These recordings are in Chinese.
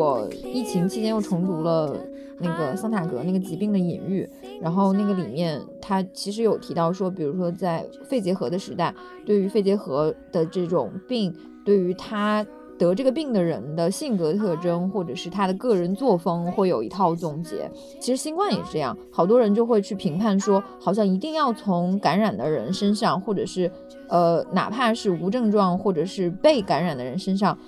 我疫情期间又重读了那个桑塔格那个疾病的隐喻，然后那个里面他其实有提到说，比如说在肺结核的时代，对于肺结核的这种病，对于他。得这个病的人的性格特征，或者是他的个人作风，会有一套总结。其实新冠也是这样，好多人就会去评判说，好像一定要从感染的人身上，或者是呃，哪怕是无症状或者是被感染的人身上，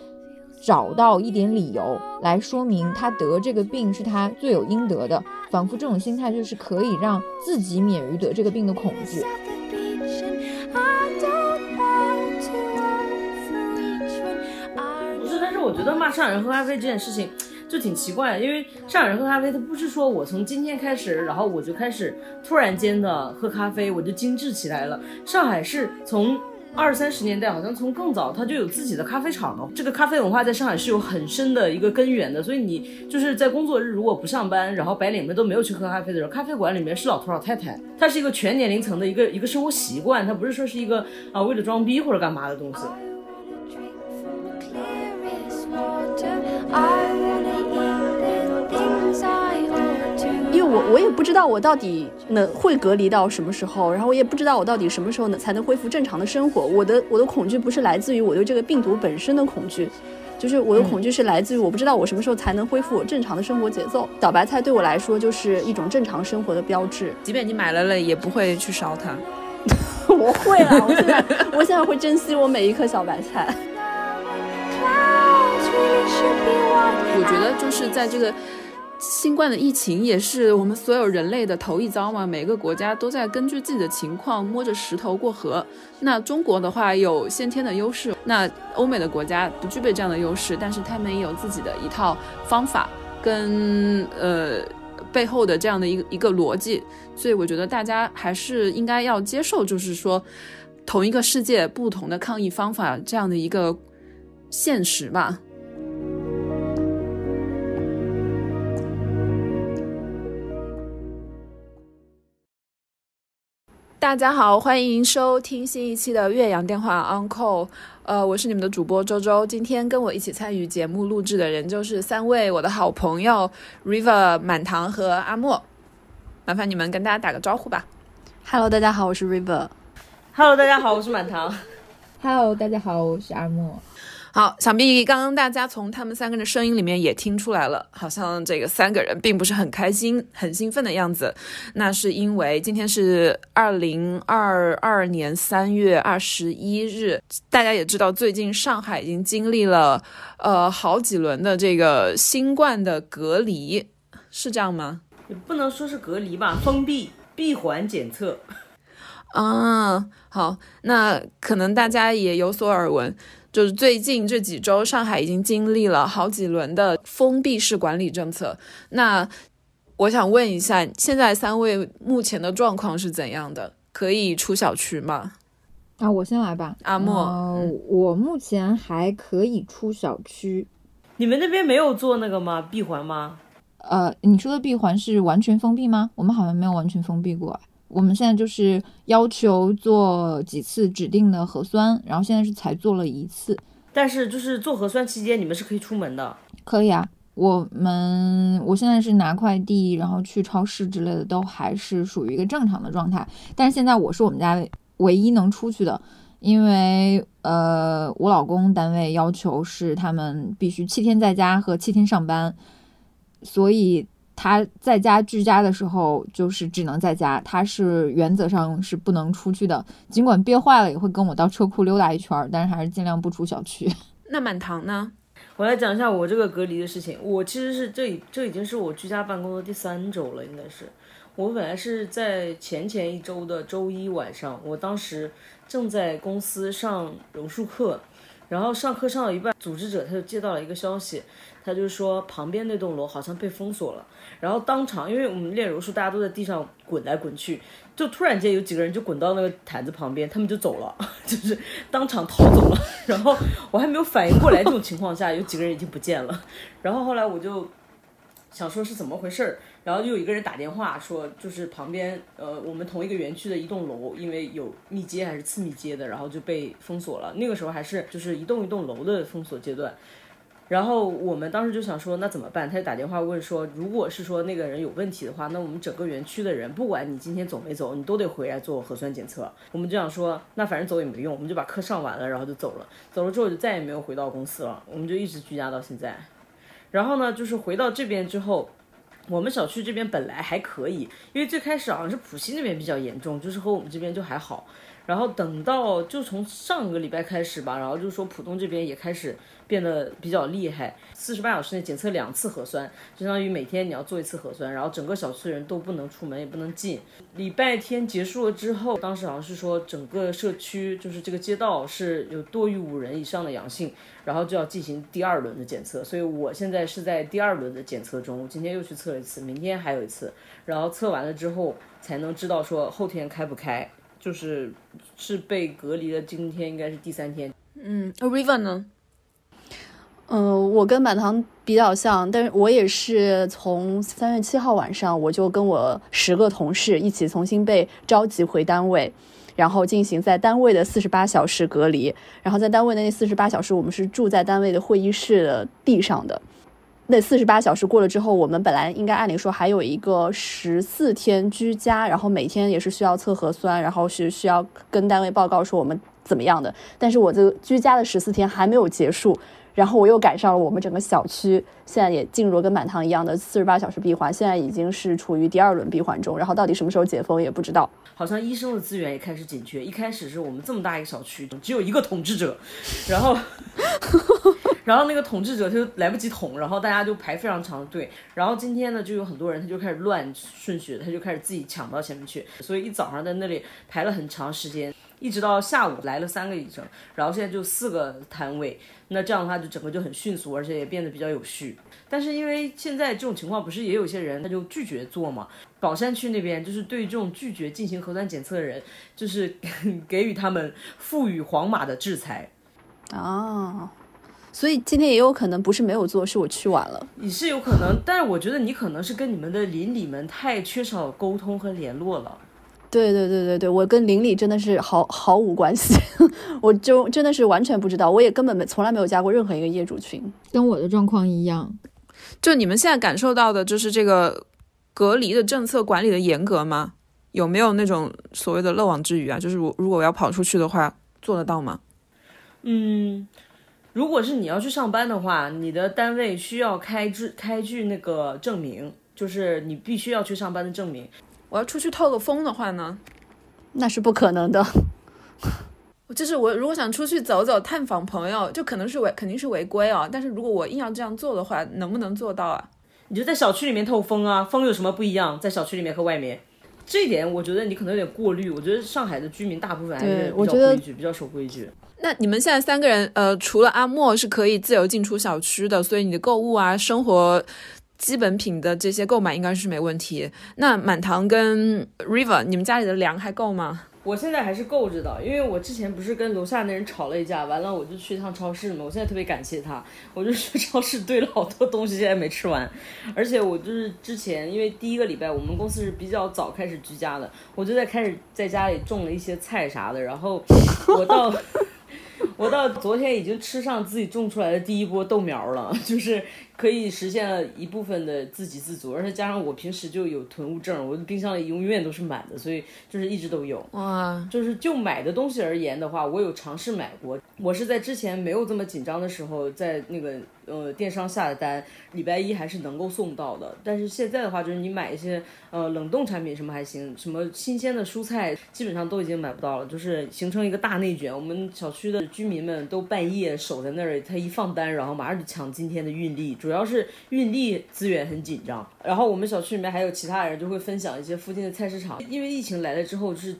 找到一点理由来说明他得这个病是他罪有应得的，仿佛这种心态就是可以让自己免于得这个病的恐惧。我觉得骂上海人喝咖啡这件事情就挺奇怪的，因为上海人喝咖啡，他不是说我从今天开始，然后我就开始突然间的喝咖啡，我就精致起来了。上海是从二三十年代，好像从更早，它就有自己的咖啡厂了。这个咖啡文化在上海是有很深的一个根源的，所以你就是在工作日如果不上班，然后白领们都没有去喝咖啡的时候，咖啡馆里面是老头老太太，它是一个全年龄层的一个一个生活习惯，它不是说是一个啊为了装逼或者干嘛的东西。我我也不知道我到底能会隔离到什么时候，然后我也不知道我到底什么时候能才能恢复正常的生活。我的我的恐惧不是来自于我对这个病毒本身的恐惧，就是我的恐惧是来自于我不知道我什么时候才能恢复我正常的生活节奏。小白菜对我来说就是一种正常生活的标志，即便你买了了也不会去烧它。我会了，我现在我现在会珍惜我每一颗小白菜。我觉得就是在这个新冠的疫情，也是我们所有人类的头一遭嘛。每个国家都在根据自己的情况摸着石头过河。那中国的话有先天的优势，那欧美的国家不具备这样的优势，但是他们也有自己的一套方法跟呃背后的这样的一个一个逻辑。所以我觉得大家还是应该要接受，就是说同一个世界不同的抗疫方法这样的一个现实吧。大家好，欢迎收听新一期的岳阳电话 Uncle。呃，我是你们的主播周周。今天跟我一起参与节目录制的人就是三位我的好朋友 River、满堂和阿莫。麻烦你们跟大家打个招呼吧。Hello，大家好，我是 River。Hello，大家好，我是满堂。Hello，大家好，我是阿莫。好，想必刚刚大家从他们三个人的声音里面也听出来了，好像这个三个人并不是很开心、很兴奋的样子。那是因为今天是二零二二年三月二十一日，大家也知道，最近上海已经经历了呃好几轮的这个新冠的隔离，是这样吗？也不能说是隔离吧，封闭闭环检测。啊，好，那可能大家也有所耳闻。就是最近这几周，上海已经经历了好几轮的封闭式管理政策。那我想问一下，现在三位目前的状况是怎样的？可以出小区吗？啊，我先来吧。阿莫，我目前还可以出小区。你们那边没有做那个吗？闭环吗？呃，你说的闭环是完全封闭吗？我们好像没有完全封闭过。我们现在就是要求做几次指定的核酸，然后现在是才做了一次。但是就是做核酸期间，你们是可以出门的。可以啊，我们我现在是拿快递，然后去超市之类的，都还是属于一个正常的状态。但是现在我是我们家唯一能出去的，因为呃，我老公单位要求是他们必须七天在家和七天上班，所以。他在家居家的时候，就是只能在家，他是原则上是不能出去的。尽管憋坏了，也会跟我到车库溜达一圈，但是还是尽量不出小区。那满堂呢？我来讲一下我这个隔离的事情。我其实是这这已经是我居家办公的第三周了，应该是。我本来是在前前一周的周一晚上，我当时正在公司上柔术课，然后上课上到一半，组织者他就接到了一个消息，他就说旁边那栋楼好像被封锁了。然后当场，因为我们练柔术，大家都在地上滚来滚去，就突然间有几个人就滚到那个毯子旁边，他们就走了，就是当场逃走了。然后我还没有反应过来，这种情况下有几个人已经不见了。然后后来我就想说是怎么回事儿，然后就有一个人打电话说，就是旁边呃我们同一个园区的一栋楼，因为有密接还是次密接的，然后就被封锁了。那个时候还是就是一栋一栋楼的封锁阶段。然后我们当时就想说，那怎么办？他就打电话问说，如果是说那个人有问题的话，那我们整个园区的人，不管你今天走没走，你都得回来做核酸检测。我们就想说，那反正走也没用，我们就把课上完了，然后就走了。走了之后就再也没有回到公司了，我们就一直居家到现在。然后呢，就是回到这边之后。我们小区这边本来还可以，因为最开始好像是浦西那边比较严重，就是和我们这边就还好。然后等到就从上个礼拜开始吧，然后就说浦东这边也开始。变得比较厉害，四十八小时内检测两次核酸，相当于每天你要做一次核酸，然后整个小区的人都不能出门，也不能进。礼拜天结束了之后，当时好像是说整个社区就是这个街道是有多于五人以上的阳性，然后就要进行第二轮的检测。所以我现在是在第二轮的检测中，我今天又去测了一次，明天还有一次，然后测完了之后才能知道说后天开不开，就是是被隔离的，今天应该是第三天。嗯，River 呢？嗯，我跟满堂比较像，但是我也是从三月七号晚上，我就跟我十个同事一起重新被召集回单位，然后进行在单位的四十八小时隔离。然后在单位的那四十八小时，我们是住在单位的会议室的地上的。那四十八小时过了之后，我们本来应该按理说还有一个十四天居家，然后每天也是需要测核酸，然后是需要跟单位报告说我们怎么样的。但是我这居家的十四天还没有结束。然后我又赶上了我们整个小区，现在也进入了跟满堂一样的四十八小时闭环，现在已经是处于第二轮闭环中。然后到底什么时候解封也不知道。好像医生的资源也开始紧缺。一开始是我们这么大一个小区，只有一个统治者，然后，然后那个统治者他就来不及统，然后大家就排非常长的队。然后今天呢，就有很多人他就开始乱顺序，他就开始自己抢到前面去，所以一早上在那里排了很长时间。一直到下午来了三个医生，然后现在就四个摊位，那这样的话就整个就很迅速，而且也变得比较有序。但是因为现在这种情况，不是也有些人他就拒绝做嘛？宝山区那边就是对这种拒绝进行核酸检测的人，就是 给予他们赋予黄码的制裁。啊，所以今天也有可能不是没有做，是我去晚了。你是有可能，但是我觉得你可能是跟你们的邻里们太缺少沟通和联络了。对对对对对，我跟邻里真的是毫毫无关系，我就真的是完全不知道，我也根本没从来没有加过任何一个业主群，跟我的状况一样。就你们现在感受到的，就是这个隔离的政策管理的严格吗？有没有那种所谓的漏网之鱼啊？就是如如果我要跑出去的话，做得到吗？嗯，如果是你要去上班的话，你的单位需要开具开具那个证明，就是你必须要去上班的证明。我要出去透个风的话呢，那是不可能的。就是我如果想出去走走、探访朋友，就可能是违，肯定是违规哦。但是如果我硬要这样做的话，能不能做到啊？你就在小区里面透风啊，风有什么不一样？在小区里面和外面，这一点我觉得你可能有点过滤。我觉得上海的居民大部分还是比较规矩，比较守规矩。那你们现在三个人，呃，除了阿莫是可以自由进出小区的，所以你的购物啊、生活。基本品的这些购买应该是没问题。那满堂跟 River，你们家里的粮还够吗？我现在还是够着的，因为我之前不是跟楼下那人吵了一架，完了我就去一趟超市嘛。我现在特别感谢他，我就去超市堆了好多东西，现在没吃完。而且我就是之前，因为第一个礼拜我们公司是比较早开始居家的，我就在开始在家里种了一些菜啥的，然后我到。我到昨天已经吃上自己种出来的第一波豆苗了，就是可以实现了一部分的自给自足，而且加上我平时就有囤物症，我的冰箱里永远都是满的，所以就是一直都有。哇，就是就买的东西而言的话，我有尝试买过。我是在之前没有这么紧张的时候，在那个。呃，电商下的单，礼拜一还是能够送到的。但是现在的话，就是你买一些呃冷冻产品什么还行，什么新鲜的蔬菜基本上都已经买不到了，就是形成一个大内卷。我们小区的居民们都半夜守在那儿，他一放单，然后马上就抢今天的运力，主主要是运力资源很紧张。然后我们小区里面还有其他人就会分享一些附近的菜市场，因为疫情来了之后就是。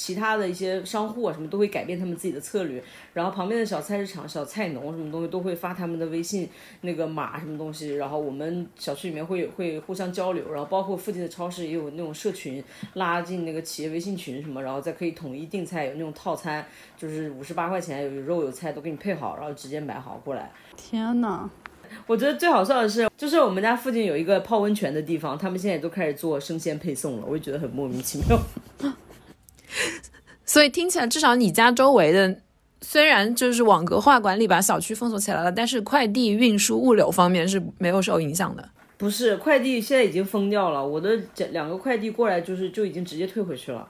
其他的一些商户啊，什么都会改变他们自己的策略，然后旁边的小菜市场、小菜农什么东西都会发他们的微信那个码什么东西，然后我们小区里面会会互相交流，然后包括附近的超市也有那种社群，拉进那个企业微信群什么，然后再可以统一订菜，有那种套餐，就是五十八块钱有肉有菜都给你配好，然后直接买好过来。天呐，我觉得最好笑的是，就是我们家附近有一个泡温泉的地方，他们现在都开始做生鲜配送了，我就觉得很莫名其妙。所以听起来，至少你家周围的虽然就是网格化管理把小区封锁起来了，但是快递运输物流方面是没有受影响的。不是，快递现在已经封掉了，我的两个快递过来就是就已经直接退回去了。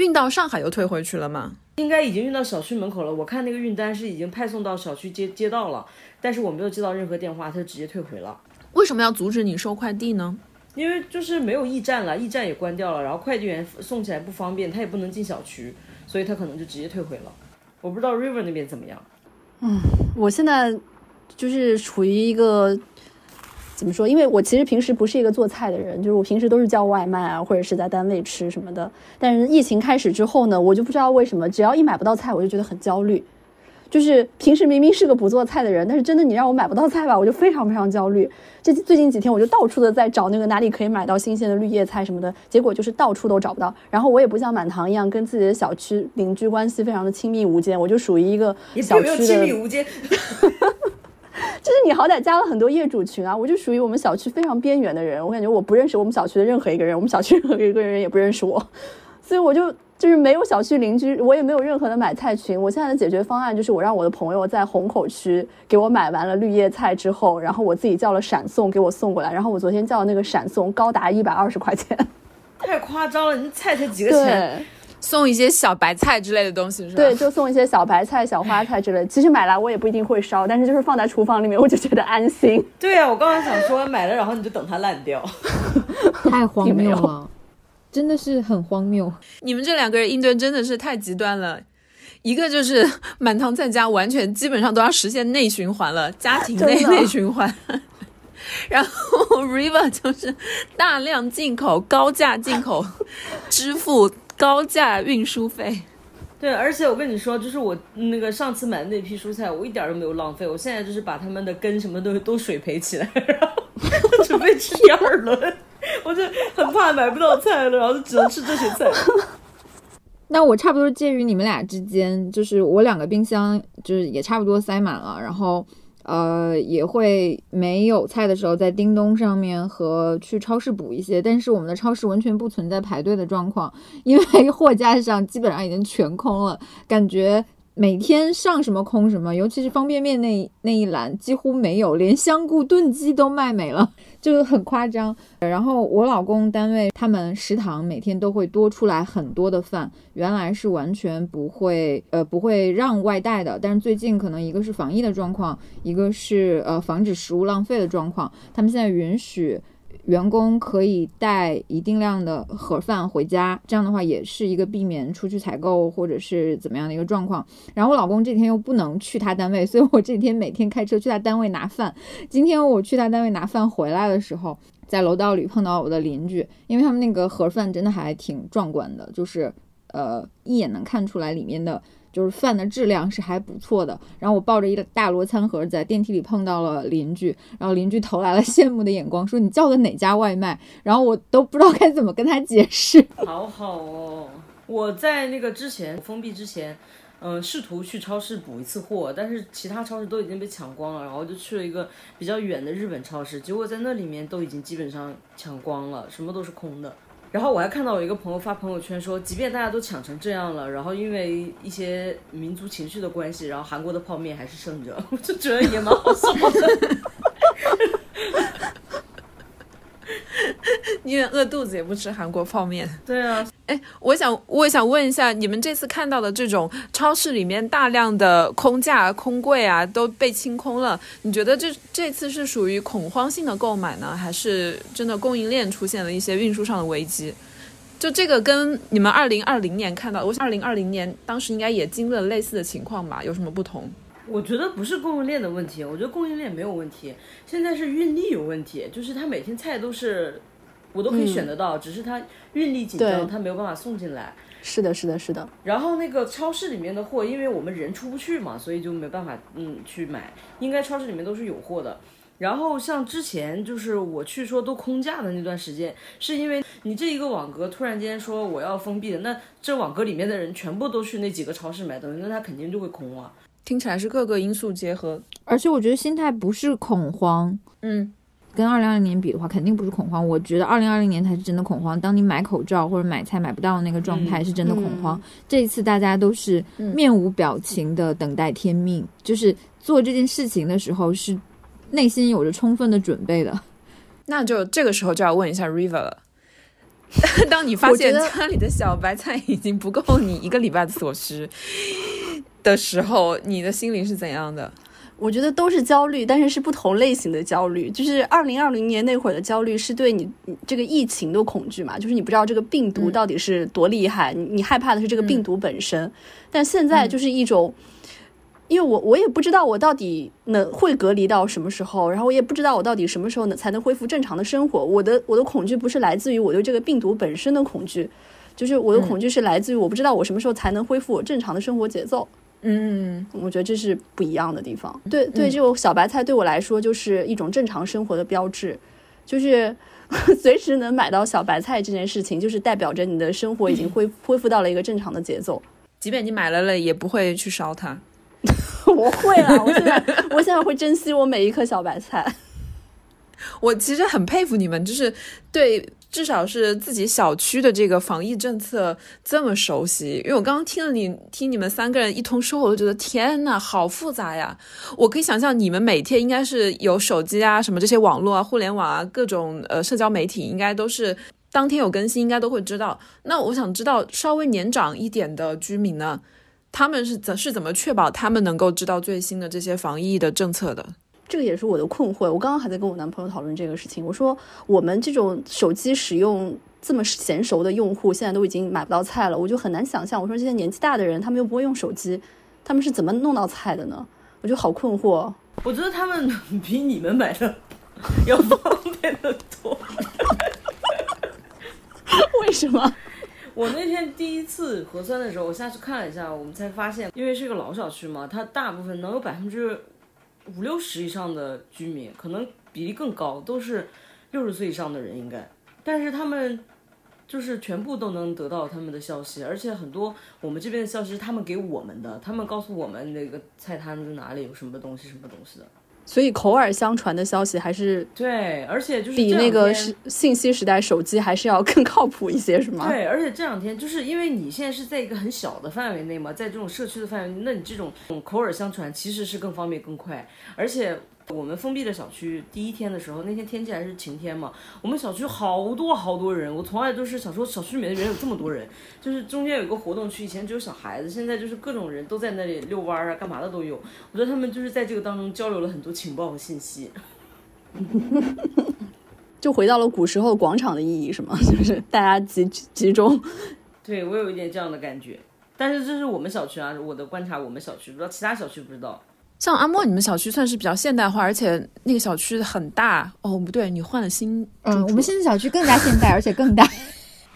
运到上海又退回去了吗？应该已经运到小区门口了。我看那个运单是已经派送到小区街街道了，但是我没有接到任何电话，他就直接退回了。为什么要阻止你收快递呢？因为就是没有驿站了，驿站也关掉了，然后快递员送起来不方便，他也不能进小区，所以他可能就直接退回了。我不知道 River 那边怎么样。嗯，我现在就是处于一个怎么说？因为我其实平时不是一个做菜的人，就是我平时都是叫外卖啊，或者是在单位吃什么的。但是疫情开始之后呢，我就不知道为什么，只要一买不到菜，我就觉得很焦虑。就是平时明明是个不做菜的人，但是真的你让我买不到菜吧，我就非常非常焦虑。这最近几天我就到处的在找那个哪里可以买到新鲜的绿叶菜什么的，结果就是到处都找不到。然后我也不像满堂一样跟自己的小区邻居关系非常的亲密无间，我就属于一个小区的亲密无间。就是你好歹加了很多业主群啊，我就属于我们小区非常边缘的人。我感觉我不认识我们小区的任何一个人，我们小区任何一个人也不认识我，所以我就。就是没有小区邻居，我也没有任何的买菜群。我现在的解决方案就是我让我的朋友在虹口区给我买完了绿叶菜之后，然后我自己叫了闪送给我送过来。然后我昨天叫的那个闪送高达一百二十块钱，太夸张了！你菜才几个钱，送一些小白菜之类的东西是吧？对，就送一些小白菜、小花菜之类。其实买来我也不一定会烧，但是就是放在厨房里面，我就觉得安心。对呀，我刚刚想说买了，然后你就等它烂掉，太荒谬了。真的是很荒谬，你们这两个人应对真的是太极端了。一个就是 满堂在家，完全基本上都要实现内循环了，家庭内内循环。然后 River 就是大量进口、高价进口，支付高价运输费。对，而且我跟你说，就是我那个上次买的那批蔬菜，我一点都没有浪费。我现在就是把它们的根什么都都水培起来，然后准备吃第二轮。我就很怕买不到菜了，然后就只能吃这些菜。那我差不多介于你们俩之间，就是我两个冰箱就是也差不多塞满了，然后呃也会没有菜的时候在叮咚上面和去超市补一些，但是我们的超市完全不存在排队的状况，因为货架上基本上已经全空了，感觉。每天上什么空什么，尤其是方便面那那一栏几乎没有，连香菇炖鸡都卖没了，就很夸张。然后我老公单位他们食堂每天都会多出来很多的饭，原来是完全不会呃不会让外带的，但是最近可能一个是防疫的状况，一个是呃防止食物浪费的状况，他们现在允许。员工可以带一定量的盒饭回家，这样的话也是一个避免出去采购或者是怎么样的一个状况。然后我老公这几天又不能去他单位，所以我这几天每天开车去他单位拿饭。今天我去他单位拿饭回来的时候，在楼道里碰到我的邻居，因为他们那个盒饭真的还挺壮观的，就是呃一眼能看出来里面的。就是饭的质量是还不错的，然后我抱着一个大摞餐盒在电梯里碰到了邻居，然后邻居投来了 羡慕的眼光，说你叫的哪家外卖？然后我都不知道该怎么跟他解释。好好哦，我在那个之前封闭之前，嗯，试图去超市补一次货，但是其他超市都已经被抢光了，然后就去了一个比较远的日本超市，结果在那里面都已经基本上抢光了，什么都是空的。然后我还看到我一个朋友发朋友圈说，即便大家都抢成这样了，然后因为一些民族情绪的关系，然后韩国的泡面还是剩着，我就觉得也蛮好笑的。宁愿饿肚子也不吃韩国泡面。对啊，哎，我想我也想问一下，你们这次看到的这种超市里面大量的空架、空柜啊都被清空了，你觉得这这次是属于恐慌性的购买呢，还是真的供应链出现了一些运输上的危机？就这个跟你们二零二零年看到，我想二零二零年当时应该也经历了类似的情况吧？有什么不同？我觉得不是供应链的问题，我觉得供应链没有问题，现在是运力有问题，就是他每天菜都是。我都可以选得到，只是它运力紧张，它没有办法送进来。是的，是的，是的。然后那个超市里面的货，因为我们人出不去嘛，所以就没办法嗯去买。应该超市里面都是有货的。然后像之前就是我去说都空架的那段时间，是因为你这一个网格突然间说我要封闭了，那这网格里面的人全部都去那几个超市买东西，那他肯定就会空啊。听起来是各个因素结合，而且我觉得心态不是恐慌，嗯。跟二零二零年比的话，肯定不是恐慌。我觉得二零二零年才是真的恐慌。当你买口罩或者买菜买不到那个状态，是真的恐慌。这一次大家都是面无表情的等待天命，就是做这件事情的时候是内心有着充分的准备的。那就这个时候就要问一下 River 了。当你发现家里的小白菜已经不够你一个礼拜的所需的时候，你的心里是怎样的？我觉得都是焦虑，但是是不同类型的焦虑。就是二零二零年那会儿的焦虑，是对你这个疫情的恐惧嘛，就是你不知道这个病毒到底是多厉害，你你害怕的是这个病毒本身。但现在就是一种，因为我我也不知道我到底能会隔离到什么时候，然后我也不知道我到底什么时候能才能恢复正常的生活。我的我的恐惧不是来自于我对这个病毒本身的恐惧，就是我的恐惧是来自于我不知道我什么时候才能恢复我正常的生活节奏。嗯，我觉得这是不一样的地方。对对，这种小白菜对我来说就是一种正常生活的标志，就是 随时能买到小白菜这件事情，就是代表着你的生活已经恢恢复到了一个正常的节奏。即便你买了了，也不会去烧它。我会了，我现在我现在会珍惜我每一颗小白菜。我其实很佩服你们，就是对。至少是自己小区的这个防疫政策这么熟悉，因为我刚刚听了你听你们三个人一通说，我就觉得天呐，好复杂呀！我可以想象你们每天应该是有手机啊，什么这些网络啊、互联网啊，各种呃社交媒体，应该都是当天有更新，应该都会知道。那我想知道稍微年长一点的居民呢，他们是怎是怎么确保他们能够知道最新的这些防疫的政策的？这个也是我的困惑。我刚刚还在跟我男朋友讨论这个事情。我说，我们这种手机使用这么娴熟的用户，现在都已经买不到菜了。我就很难想象，我说这些年纪大的人，他们又不会用手机，他们是怎么弄到菜的呢？我就好困惑。我觉得他们 比你们买的 要方便的多。为什么？我那天第一次核酸的时候，我下去看了一下，我们才发现，因为是一个老小区嘛，它大部分能有百分之。五六十以上的居民，可能比例更高，都是六十岁以上的人应该，但是他们就是全部都能得到他们的消息，而且很多我们这边的消息是他们给我们的，他们告诉我们那个菜摊子哪里有什么东西什么东西的。所以口耳相传的消息还是对，而且就是比那个信息时代手机还是要更靠谱一些，是吗？对，而且这两天就是因为你现在是在一个很小的范围内嘛，在这种社区的范围，那你这种口耳相传其实是更方便更快，而且。我们封闭的小区第一天的时候，那天天气还是晴天嘛。我们小区好多好多人，我从来都是想说小区里面的人有这么多人，就是中间有个活动区，以前只有小孩子，现在就是各种人都在那里遛弯啊，干嘛的都有。我觉得他们就是在这个当中交流了很多情报和信息，就回到了古时候广场的意义，是吗？就是大家集集中。对我有一点这样的感觉，但是这是我们小区啊，我的观察，我们小区不知道其他小区不知道。像阿莫，你们小区算是比较现代化，而且那个小区很大哦。不对，你换了新，嗯，我们现在小区更加现代，而且更大。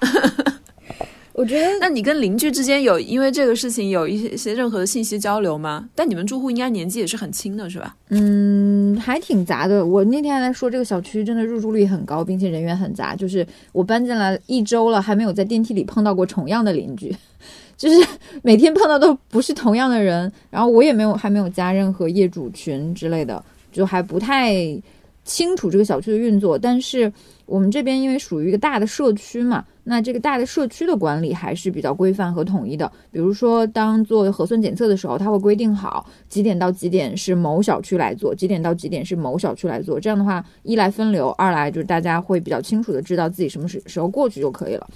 我觉得，那你跟邻居之间有因为这个事情有一些任何的信息交流吗？但你们住户应该年纪也是很轻的，是吧？嗯，还挺杂的。我那天还在说，这个小区真的入住率很高，并且人员很杂。就是我搬进来一周了，还没有在电梯里碰到过重样的邻居。就是 每天碰到都不是同样的人，然后我也没有还没有加任何业主群之类的，就还不太清楚这个小区的运作。但是我们这边因为属于一个大的社区嘛，那这个大的社区的管理还是比较规范和统一的。比如说，当做核酸检测的时候，他会规定好几点到几点是某小区来做，几点到几点是某小区来做。这样的话，一来分流，二来就是大家会比较清楚的知道自己什么时时候过去就可以了。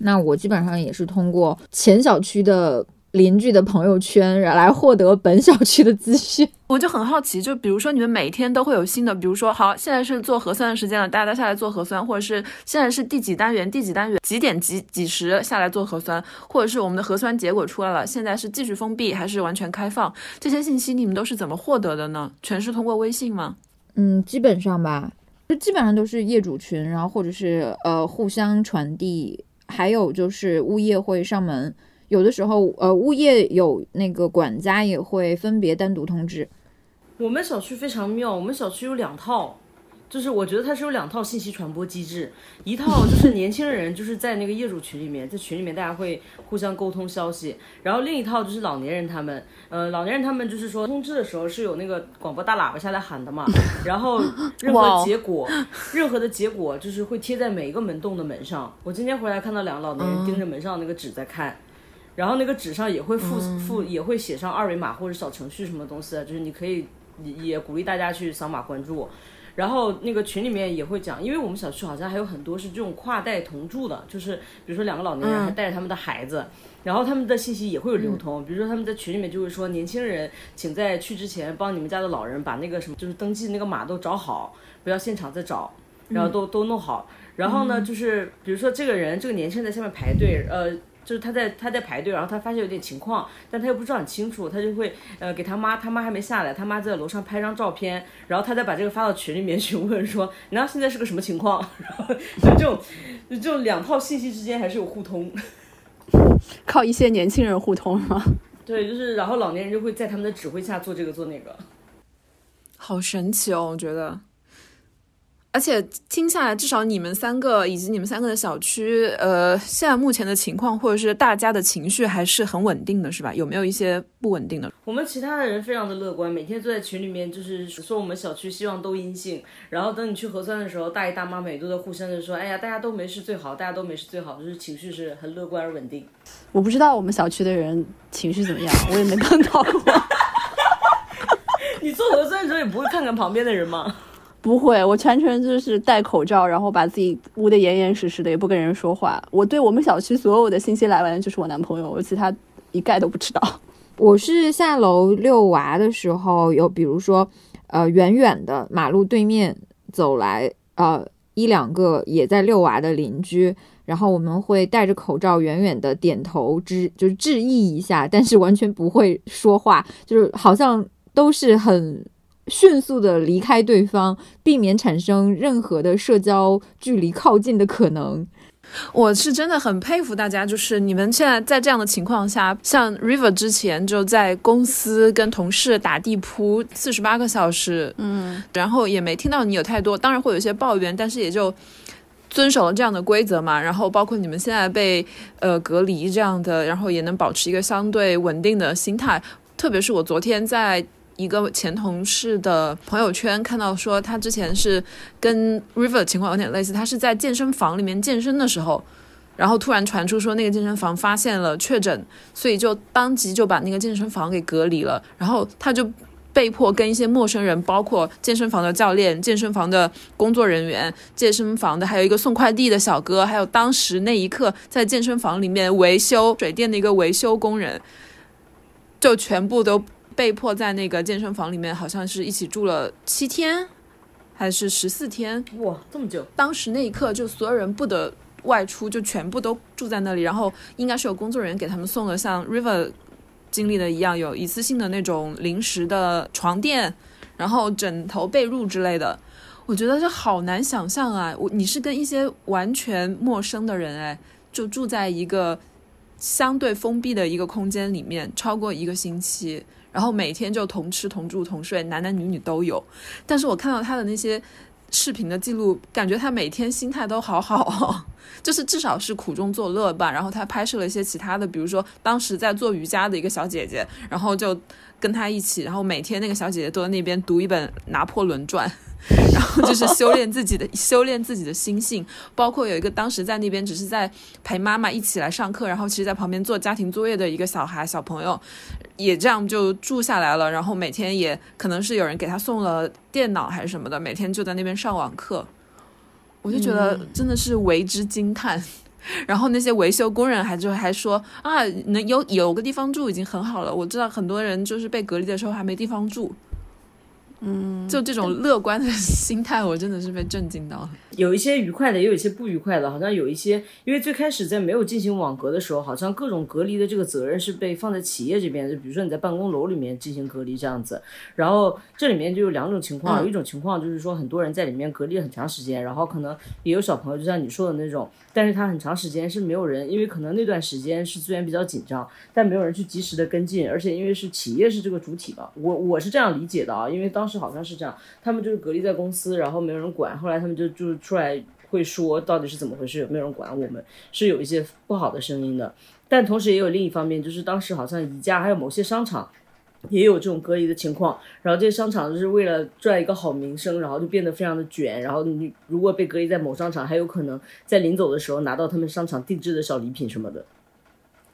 那我基本上也是通过前小区的邻居的朋友圈来获得本小区的资讯。我就很好奇，就比如说你们每天都会有新的，比如说好，现在是做核酸的时间了，大家都下来做核酸，或者是现在是第几单元，第几单元几点几几时下来做核酸，或者是我们的核酸结果出来了，现在是继续封闭还是完全开放？这些信息你们都是怎么获得的呢？全是通过微信吗？嗯，基本上吧，就基本上都是业主群，然后或者是呃互相传递。还有就是物业会上门，有的时候，呃，物业有那个管家也会分别单独通知。我们小区非常妙，我们小区有两套，就是我觉得它是有两套信息传播机制，一套就是 年轻人就是在那个业主群里面，在群里面大家会互相沟通消息，然后另一套就是老年人他们，呃，老年人他们就是说通知的时候是有那个广播大喇叭下来喊的嘛，然后任何结果，任何的结果就是会贴在每一个门洞的门上。我今天回来看到两个老年人盯着门上那个纸在看，然后那个纸上也会附附也会写上二维码或者小程序什么东西的，就是你可以也鼓励大家去扫码关注。然后那个群里面也会讲，因为我们小区好像还有很多是这种跨代同住的，就是比如说两个老年人还带着他们的孩子，然后他们的信息也会有流通。比如说他们在群里面就会说，年轻人请在去之前帮你们家的老人把那个什么就是登记那个码都找好，不要现场再找，然后都都弄好。然后呢，就是比如说这个人这个年轻人在下面排队，呃。就是他在他在排队，然后他发现有点情况，但他又不知道很清楚，他就会呃给他妈，他妈还没下来，他妈在楼上拍张照片，然后他再把这个发到群里面去问说，你知道现在是个什么情况？然后就这种就这种两套信息之间还是有互通，靠一些年轻人互通吗？对，就是然后老年人就会在他们的指挥下做这个做那个，好神奇哦，我觉得。而且听下来，至少你们三个以及你们三个的小区，呃，现在目前的情况或者是大家的情绪还是很稳定的，是吧？有没有一些不稳定的？我们其他的人非常的乐观，每天都在群里面就是说我们小区希望都阴性，然后等你去核酸的时候，大爷大妈们也都在互相的说，哎呀，大家都没事最好，大家都没事最好，就是情绪是很乐观而稳定。我不知道我们小区的人情绪怎么样，我也没碰到过。你做核酸的时候也不会看看旁边的人吗？不会，我全程就是戴口罩，然后把自己捂得严严实实的，也不跟人说话。我对我们小区所有的信息来源就是我男朋友，我其他一概都不知道。我是下楼遛娃的时候，有比如说，呃，远远的马路对面走来，呃，一两个也在遛娃的邻居，然后我们会戴着口罩，远远的点头致，就是致意一下，但是完全不会说话，就是好像都是很。迅速的离开对方，避免产生任何的社交距离靠近的可能。我是真的很佩服大家，就是你们现在在这样的情况下，像 River 之前就在公司跟同事打地铺四十八个小时，嗯，然后也没听到你有太多，当然会有一些抱怨，但是也就遵守了这样的规则嘛。然后包括你们现在被呃隔离这样的，然后也能保持一个相对稳定的心态。特别是我昨天在。一个前同事的朋友圈看到说，他之前是跟 River 情况有点类似，他是在健身房里面健身的时候，然后突然传出说那个健身房发现了确诊，所以就当即就把那个健身房给隔离了，然后他就被迫跟一些陌生人，包括健身房的教练、健身房的工作人员、健身房的还有一个送快递的小哥，还有当时那一刻在健身房里面维修水电的一个维修工人，就全部都。被迫在那个健身房里面，好像是一起住了七天，还是十四天？哇，这么久！当时那一刻，就所有人不得外出，就全部都住在那里。然后应该是有工作人员给他们送了像 River 经历的一样，有一次性的那种临时的床垫，然后枕头、被褥之类的。我觉得这好难想象啊！我你是跟一些完全陌生的人，哎，就住在一个相对封闭的一个空间里面，超过一个星期。然后每天就同吃同住同睡，男男女女都有。但是我看到他的那些视频的记录，感觉他每天心态都好好，就是至少是苦中作乐吧。然后他拍摄了一些其他的，比如说当时在做瑜伽的一个小姐姐，然后就跟他一起，然后每天那个小姐姐都在那边读一本《拿破仑传》。然后就是修炼自己的 修炼自己的心性，包括有一个当时在那边只是在陪妈妈一起来上课，然后其实在旁边做家庭作业的一个小孩小朋友，也这样就住下来了。然后每天也可能是有人给他送了电脑还是什么的，每天就在那边上网课。我就觉得真的是为之惊叹。然后那些维修工人还就还说啊，能有有个地方住已经很好了。我知道很多人就是被隔离的时候还没地方住。嗯，就这种乐观的心态，我真的是被震惊到了。有一些愉快的，也有一些不愉快的。好像有一些，因为最开始在没有进行网格的时候，好像各种隔离的这个责任是被放在企业这边。就比如说你在办公楼里面进行隔离这样子，然后这里面就有两种情况，有一种情况就是说很多人在里面隔离很长时间，然后可能也有小朋友，就像你说的那种，但是他很长时间是没有人，因为可能那段时间是资源比较紧张，但没有人去及时的跟进，而且因为是企业是这个主体嘛，我我是这样理解的啊，因为当当时好像是这样，他们就是隔离在公司，然后没有人管，后来他们就就出来会说到底是怎么回事，有没有人管我们，是有一些不好的声音的。但同时也有另一方面，就是当时好像宜家还有某些商场。也有这种隔离的情况，然后这些商场就是为了赚一个好名声，然后就变得非常的卷。然后你如果被隔离在某商场，还有可能在临走的时候拿到他们商场定制的小礼品什么的。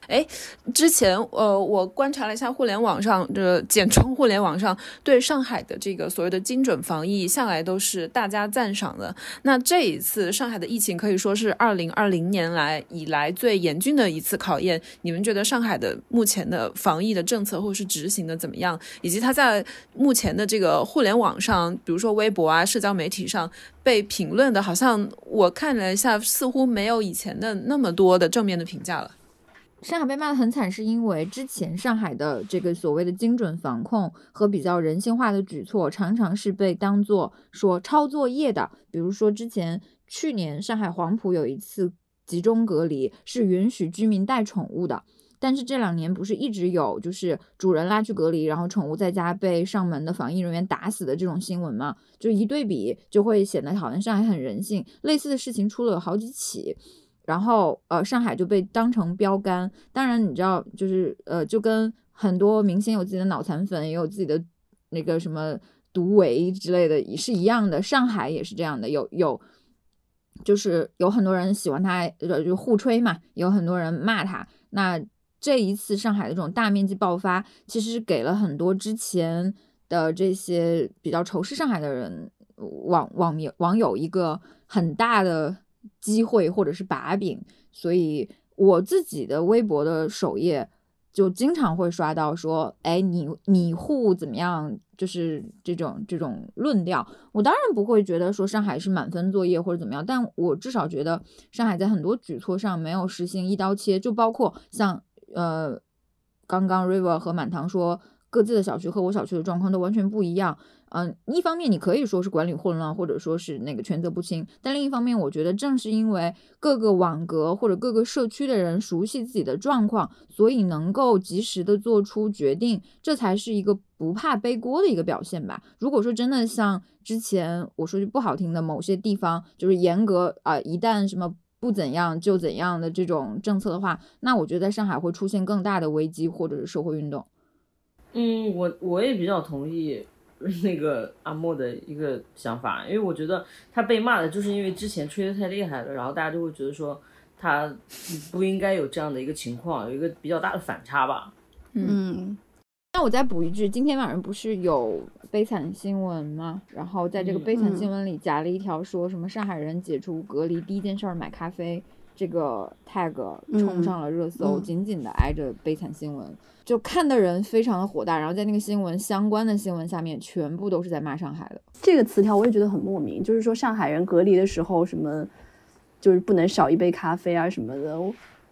哎，之前呃，我观察了一下互联网上，这简称互联网上对上海的这个所谓的精准防疫，向来都是大家赞赏的。那这一次上海的疫情可以说是二零二零年来以来最严峻的一次考验。你们觉得上海的目前的防疫的政策或是执行的怎么样？以及它在目前的这个互联网上，比如说微博啊、社交媒体上被评论的，好像我看了一下，似乎没有以前的那么多的正面的评价了。上海被骂得很惨，是因为之前上海的这个所谓的精准防控和比较人性化的举措，常常是被当做说抄作业的。比如说之前去年上海黄埔有一次集中隔离，是允许居民带宠物的。但是这两年不是一直有就是主人拉去隔离，然后宠物在家被上门的防疫人员打死的这种新闻吗？就一对比，就会显得好像上海很人性。类似的事情出了好几起。然后，呃，上海就被当成标杆。当然，你知道，就是呃，就跟很多明星有自己的脑残粉，也有自己的那个什么毒唯之类的，也是一样的。上海也是这样的，有有，就是有很多人喜欢他，呃就互吹嘛，有很多人骂他。那这一次上海的这种大面积爆发，其实给了很多之前的这些比较仇视上海的人网网民网友一个很大的。机会或者是把柄，所以我自己的微博的首页就经常会刷到说，哎，你你户怎么样？就是这种这种论调。我当然不会觉得说上海是满分作业或者怎么样，但我至少觉得上海在很多举措上没有实行一刀切，就包括像呃，刚刚 River 和满堂说各自的小区和我小区的状况都完全不一样。嗯，一方面你可以说是管理混乱，或者说是那个权责不清，但另一方面，我觉得正是因为各个网格或者各个社区的人熟悉自己的状况，所以能够及时的做出决定，这才是一个不怕背锅的一个表现吧。如果说真的像之前我说句不好听的，某些地方就是严格啊，一旦什么不怎样就怎样的这种政策的话，那我觉得在上海会出现更大的危机或者是社会运动。嗯，我我也比较同意。那个阿莫的一个想法，因为我觉得他被骂的就是因为之前吹的太厉害了，然后大家就会觉得说他不应该有这样的一个情况，有一个比较大的反差吧。嗯，那我再补一句，今天晚上不是有悲惨新闻吗？然后在这个悲惨新闻里夹了一条说什么上海人解除隔离第一件事买咖啡，这个 tag 冲上了热搜，紧紧的挨着悲惨新闻。就看的人非常的火大，然后在那个新闻相关的新闻下面，全部都是在骂上海的这个词条，我也觉得很莫名。就是说上海人隔离的时候，什么就是不能少一杯咖啡啊什么的。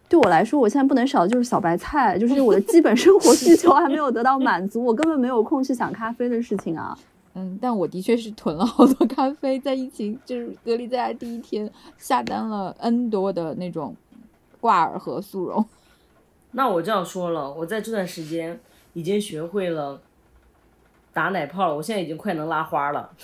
对我来说，我现在不能少的就是小白菜，就是我的基本生活需求还没有得到满足，我根本没有空去想咖啡的事情啊。嗯，但我的确是囤了好多咖啡，在疫情就是隔离在家第一天，下单了 N 多的那种挂耳和速溶。那我这样说了，我在这段时间已经学会了打奶泡了，我现在已经快能拉花了。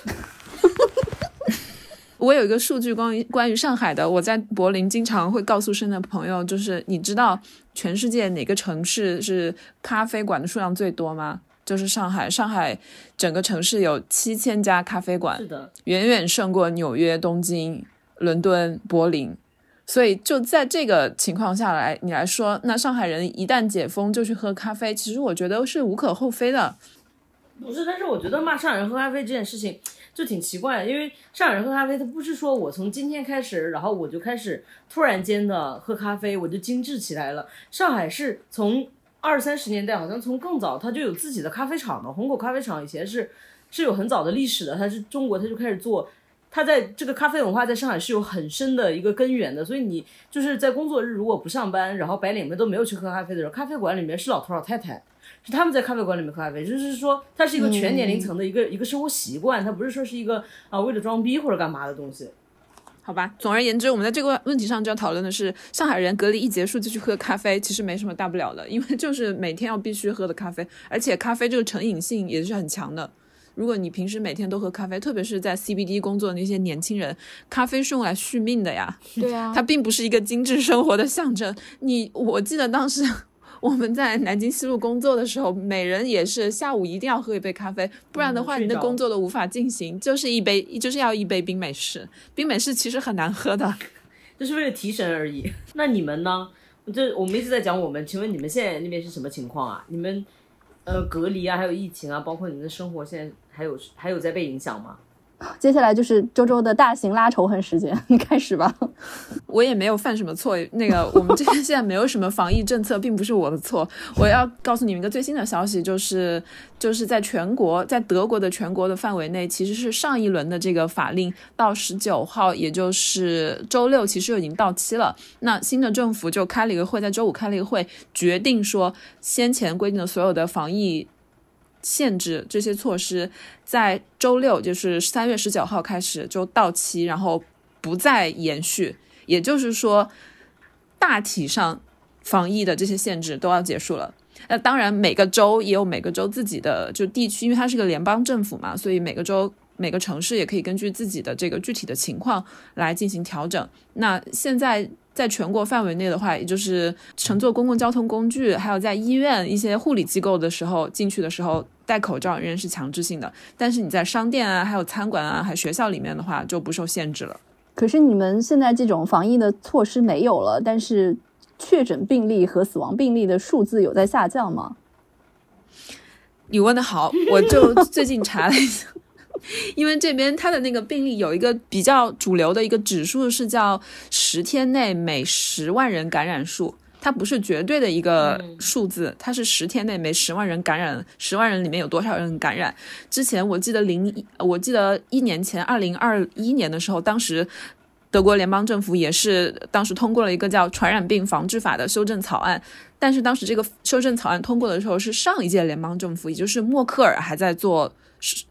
我有一个数据关于关于上海的，我在柏林经常会告诉身边的朋友，就是你知道全世界哪个城市是咖啡馆的数量最多吗？就是上海，上海整个城市有七千家咖啡馆，是的，远远胜过纽约、东京、伦敦、柏林。所以就在这个情况下来，你来说，那上海人一旦解封就去喝咖啡，其实我觉得是无可厚非的。不是，但是我觉得骂上海人喝咖啡这件事情就挺奇怪的，因为上海人喝咖啡，他不是说我从今天开始，然后我就开始突然间的喝咖啡，我就精致起来了。上海是从二三十年代，好像从更早，他就有自己的咖啡厂的，虹口咖啡厂以前是是有很早的历史的，它是中国，它就开始做。它在这个咖啡文化在上海是有很深的一个根源的，所以你就是在工作日如果不上班，然后白领们都没有去喝咖啡的时候，咖啡馆里面是老头老太太，是他们在咖啡馆里面喝咖啡，就是说它是一个全年龄层的一个一个生活习惯，它不是说是一个啊为了装逼或者干嘛的东西，好吧。总而言之，我们在这个问题上就要讨论的是，上海人隔离一结束就去喝咖啡，其实没什么大不了的，因为就是每天要必须喝的咖啡，而且咖啡这个成瘾性也是很强的。如果你平时每天都喝咖啡，特别是在 CBD 工作的那些年轻人，咖啡是用来续命的呀。对啊，它并不是一个精致生活的象征。你我记得当时我们在南京西路工作的时候，每人也是下午一定要喝一杯咖啡，不然的话你的工作都无法进行。就是一杯，就是要一杯冰美式。冰美式其实很难喝的。就是为了提神而已。那你们呢？就我们一直在讲我们，请问你们现在那边是什么情况啊？你们呃隔离啊，还有疫情啊，包括你们的生活，现在还有还有在被影响吗？接下来就是周周的大型拉仇恨时间，你 开始吧。我也没有犯什么错。那个，我们这边现在没有什么防疫政策，并不是我的错。我要告诉你们一个最新的消息，就是就是在全国，在德国的全国的范围内，其实是上一轮的这个法令到十九号，也就是周六，其实已经到期了。那新的政府就开了一个会，在周五开了一个会，决定说先前规定的所有的防疫。限制这些措施在周六，就是三月十九号开始就到期，然后不再延续。也就是说，大体上防疫的这些限制都要结束了。那当然，每个州也有每个州自己的就地区，因为它是个联邦政府嘛，所以每个州、每个城市也可以根据自己的这个具体的情况来进行调整。那现在在全国范围内的话，也就是乘坐公共交通工具，还有在医院一些护理机构的时候进去的时候戴口罩仍然是强制性的。但是你在商店啊、还有餐馆啊、还有学校里面的话就不受限制了。可是你们现在这种防疫的措施没有了，但是确诊病例和死亡病例的数字有在下降吗？你问的好，我就最近查了一下，因为这边它的那个病例有一个比较主流的一个指数是叫十天内每十万人感染数，它不是绝对的一个数字，它是十天内每十万人感染，十万人里面有多少人感染？之前我记得零，我记得一年前二零二一年的时候，当时。德国联邦政府也是当时通过了一个叫《传染病防治法》的修正草案，但是当时这个修正草案通过的时候是上一届联邦政府，也就是默克尔还在做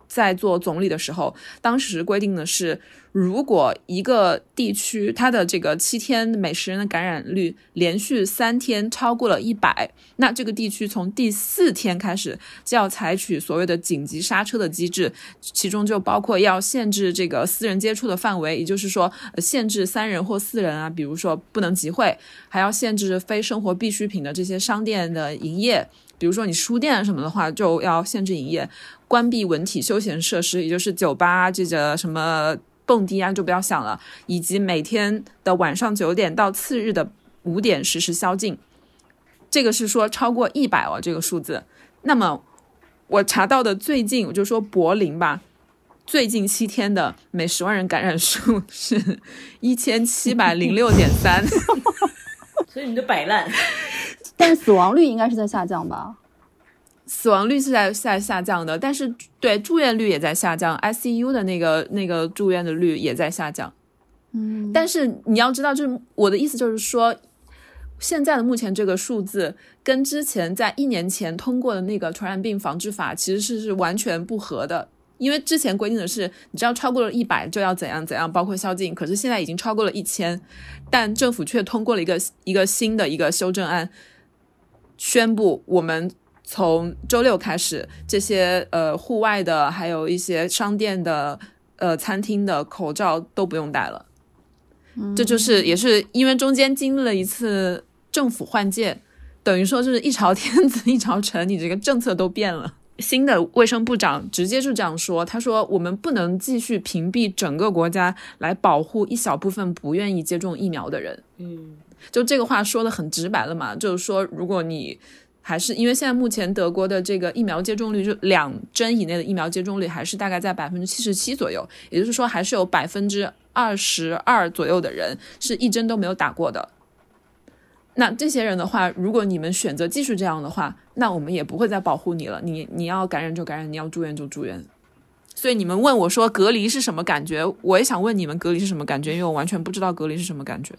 在做总理的时候，当时规定的是，如果一个地区它的这个七天每十人的感染率连续三天超过了一百，那这个地区从第四天开始就要采取所谓的紧急刹车的机制，其中就包括要限制这个私人接触的范围，也就是说，限制三人或四人啊，比如说不能集会，还要限制非生活必需品的这些商店的营业。比如说你书店什么的话，就要限制营业，关闭文体休闲设施，也就是酒吧这个什么蹦迪啊，就不要想了，以及每天的晚上九点到次日的五点实时宵禁。这个是说超过一百哦，这个数字。那么我查到的最近，我就说柏林吧，最近七天的每十万人感染数是一千七百零六点三。所以你就摆烂。但死亡率应该是在下降吧？死亡率是在在下降的，但是对住院率也在下降，ICU 的那个那个住院的率也在下降。嗯，但是你要知道，就是我的意思就是说，现在的目前这个数字跟之前在一年前通过的那个传染病防治法其实是是完全不合的。因为之前规定的是，你知道超过了一百就要怎样怎样，包括宵禁。可是现在已经超过了一千，但政府却通过了一个一个新的一个修正案，宣布我们从周六开始，这些呃户外的，还有一些商店的、呃餐厅的口罩都不用戴了。这就是也是因为中间经历了一次政府换届，等于说就是一朝天子一朝臣，你这个政策都变了。新的卫生部长直接就这样说，他说我们不能继续屏蔽整个国家来保护一小部分不愿意接种疫苗的人。嗯，就这个话说的很直白了嘛，就是说如果你还是因为现在目前德国的这个疫苗接种率，就两针以内的疫苗接种率还是大概在百分之七十七左右，也就是说还是有百分之二十二左右的人是一针都没有打过的。那这些人的话，如果你们选择继续这样的话，那我们也不会再保护你了。你你要感染就感染，你要住院就住院。所以你们问我说隔离是什么感觉，我也想问你们隔离是什么感觉，因为我完全不知道隔离是什么感觉。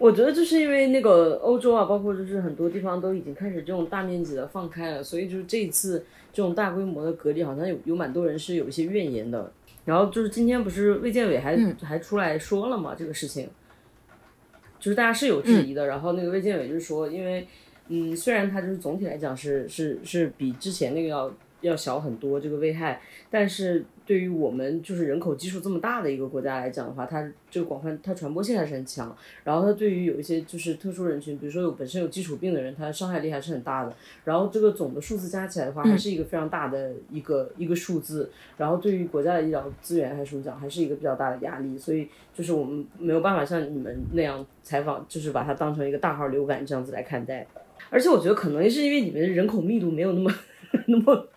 我觉得就是因为那个欧洲啊，包括就是很多地方都已经开始这种大面积的放开了，所以就是这一次这种大规模的隔离，好像有有蛮多人是有一些怨言的。然后就是今天不是卫健委还、还出来说了嘛这个事情，就是大家是有质疑的。然后那个卫健委就是说，因为嗯，虽然它就是总体来讲是是是比之前那个要要小很多这个危害，但是对于我们就是人口基数这么大的一个国家来讲的话，它这个广泛它传播性还是很强。然后它对于有一些就是特殊人群，比如说有本身有基础病的人，它伤害力还是很大的。然后这个总的数字加起来的话，还是一个非常大的一个一个数字。然后对于国家的医疗资源还是什么讲，还是一个比较大的压力。所以就是我们没有办法像你们那样采访，就是把它当成一个大号流感这样子来看待。而且我觉得可能也是因为你们人口密度没有那么 那么。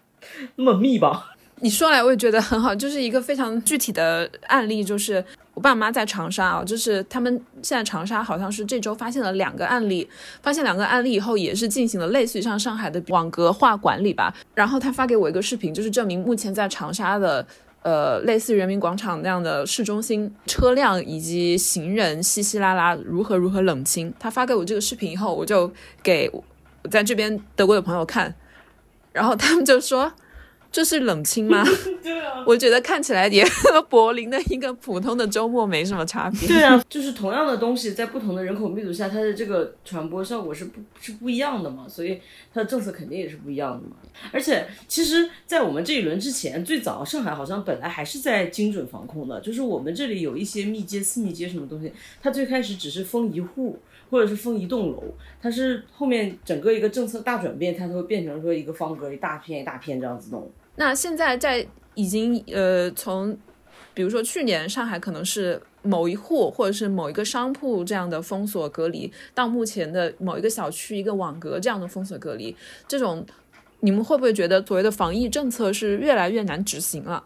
那么密吧？你说来我也觉得很好，就是一个非常具体的案例，就是我爸妈在长沙啊，就是他们现在长沙好像是这周发现了两个案例，发现两个案例以后也是进行了类似于像上海的网格化管理吧。然后他发给我一个视频，就是证明目前在长沙的呃类似人民广场那样的市中心，车辆以及行人稀稀拉拉，如何如何冷清。他发给我这个视频以后，我就给我在这边德国的朋友看。然后他们就说：“这是冷清吗？” 对啊，我觉得看起来也和柏林的一个普通的周末没什么差别。对啊，就是同样的东西，在不同的人口密度下，它的这个传播效果是不是不一样的嘛？所以它的政策肯定也是不一样的嘛。而且，其实，在我们这一轮之前，最早上海好像本来还是在精准防控的，就是我们这里有一些密接、次密接什么东西，它最开始只是封一户。或者是封一栋楼，它是后面整个一个政策大转变，它都会变成说一个方格一大片一大片这样子弄。那现在在已经呃从，比如说去年上海可能是某一户或者是某一个商铺这样的封锁隔离，到目前的某一个小区一个网格这样的封锁隔离，这种你们会不会觉得所谓的防疫政策是越来越难执行了？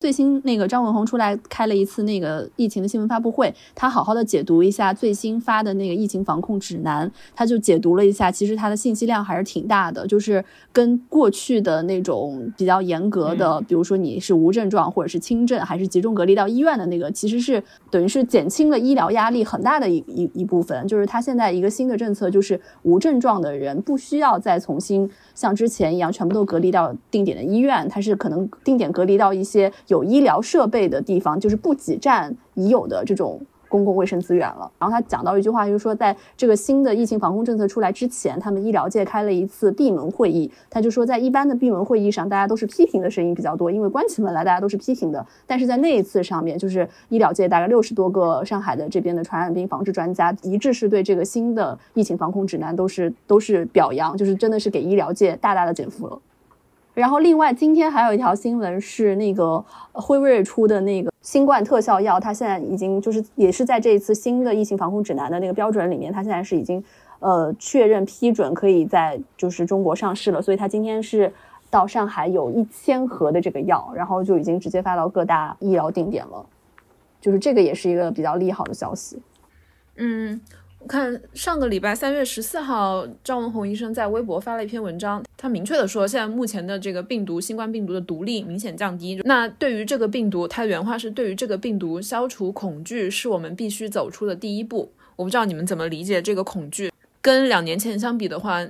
最新那个张文宏出来开了一次那个疫情的新闻发布会，他好好的解读一下最新发的那个疫情防控指南，他就解读了一下，其实他的信息量还是挺大的，就是跟过去的那种比较严格的，比如说你是无症状或者是轻症，还是集中隔离到医院的那个，其实是等于是减轻了医疗压力很大的一一一部分。就是他现在一个新的政策，就是无症状的人不需要再重新像之前一样全部都隔离到定点的医院，他是可能定点隔离到一些。有医疗设备的地方，就是不挤占已有的这种公共卫生资源了。然后他讲到一句话，就是说，在这个新的疫情防控政策出来之前，他们医疗界开了一次闭门会议。他就说，在一般的闭门会议上，大家都是批评的声音比较多，因为关起门来大家都是批评的。但是在那一次上面，就是医疗界大概六十多个上海的这边的传染病防治专家一致是对这个新的疫情防控指南都是都是表扬，就是真的是给医疗界大大的减负了。然后，另外今天还有一条新闻是那个辉瑞出的那个新冠特效药，它现在已经就是也是在这一次新的疫情防控指南的那个标准里面，它现在是已经呃确认批准可以在就是中国上市了。所以它今天是到上海有一千盒的这个药，然后就已经直接发到各大医疗定点了，就是这个也是一个比较利好的消息。嗯。我看上个礼拜三月十四号，张文宏医生在微博发了一篇文章，他明确的说，现在目前的这个病毒，新冠病毒的毒力明显降低。那对于这个病毒，他原话是：对于这个病毒，消除恐惧是我们必须走出的第一步。我不知道你们怎么理解这个恐惧。跟两年前相比的话，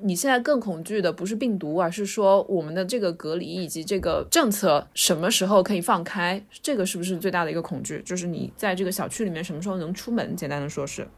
你现在更恐惧的不是病毒，而是说我们的这个隔离以及这个政策什么时候可以放开？这个是不是最大的一个恐惧？就是你在这个小区里面什么时候能出门？简单的说是。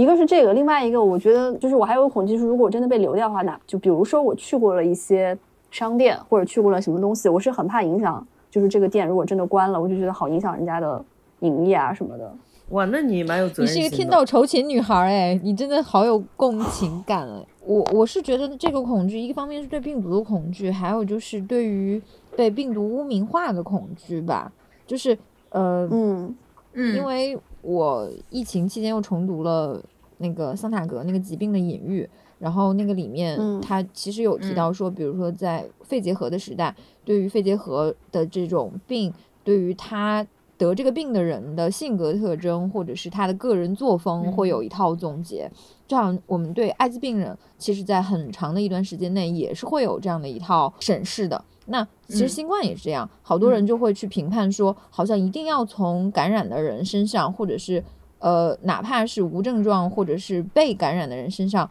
一个是这个，另外一个我觉得就是我还有个恐惧，是如果我真的被流掉的话，那就比如说我去过了一些商店或者去过了什么东西，我是很怕影响，就是这个店如果真的关了，我就觉得好影响人家的营业啊什么的。哇，那你蛮有责任。你是一个天道酬勤女孩哎，你真的好有共情感哎。我我是觉得这个恐惧，一个方面是对病毒的恐惧，还有就是对于被病毒污名化的恐惧吧。就是呃嗯嗯，因为。我疫情期间又重读了那个桑塔格那个疾病的隐喻，然后那个里面他其实有提到说，比如说在肺结核的时代，对于肺结核的这种病，对于他得这个病的人的性格特征或者是他的个人作风会有一套总结。这样我们对艾滋病人，其实在很长的一段时间内也是会有这样的一套审视的。那其实新冠也是这样，好多人就会去评判说，好像一定要从感染的人身上，或者是呃，哪怕是无症状或者是被感染的人身上，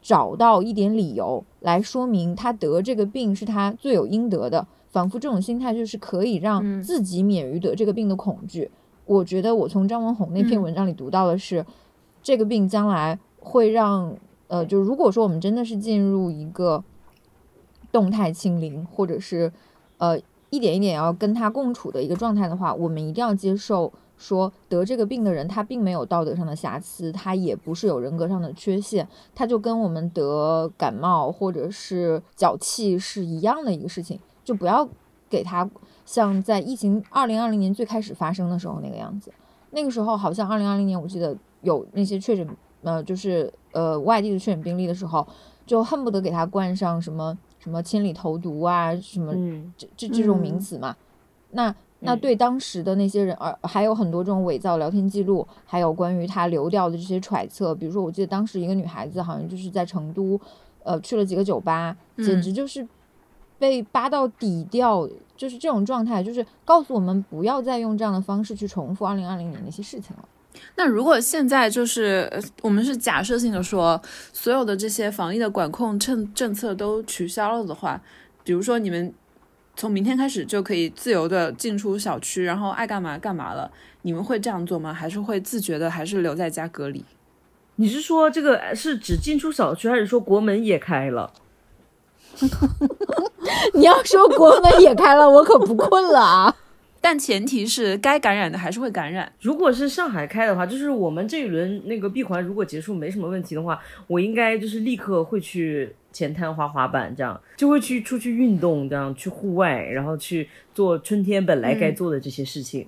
找到一点理由来说明他得这个病是他罪有应得的，仿佛这种心态就是可以让自己免于得这个病的恐惧。我觉得我从张文宏那篇文章里读到的是，这个病将来会让呃，就如果说我们真的是进入一个。动态清零，或者是呃一点一点要跟他共处的一个状态的话，我们一定要接受。说得这个病的人，他并没有道德上的瑕疵，他也不是有人格上的缺陷，他就跟我们得感冒或者是脚气是一样的一个事情，就不要给他像在疫情二零二零年最开始发生的时候那个样子。那个时候好像二零二零年，我记得有那些确诊，呃，就是呃外地的确诊病例的时候，就恨不得给他冠上什么什么千里投毒啊，什么这这这种名词嘛。那那对当时的那些人，而还有很多这种伪造聊天记录，还有关于他流调的这些揣测。比如说，我记得当时一个女孩子好像就是在成都，呃，去了几个酒吧，简直就是被扒到底调，就是这种状态，就是告诉我们不要再用这样的方式去重复二零二零年那些事情了。那如果现在就是我们是假设性的说，所有的这些防疫的管控政政策都取消了的话，比如说你们。从明天开始就可以自由的进出小区，然后爱干嘛干嘛了。你们会这样做吗？还是会自觉的，还是留在家隔离？你是说这个是指进出小区，还是说国门也开了？你要说国门也开了，我可不困了啊！但前提是该感染的还是会感染。如果是上海开的话，就是我们这一轮那个闭环如果结束没什么问题的话，我应该就是立刻会去前滩滑滑板，这样就会去出去运动，这样去户外，然后去做春天本来该做的这些事情，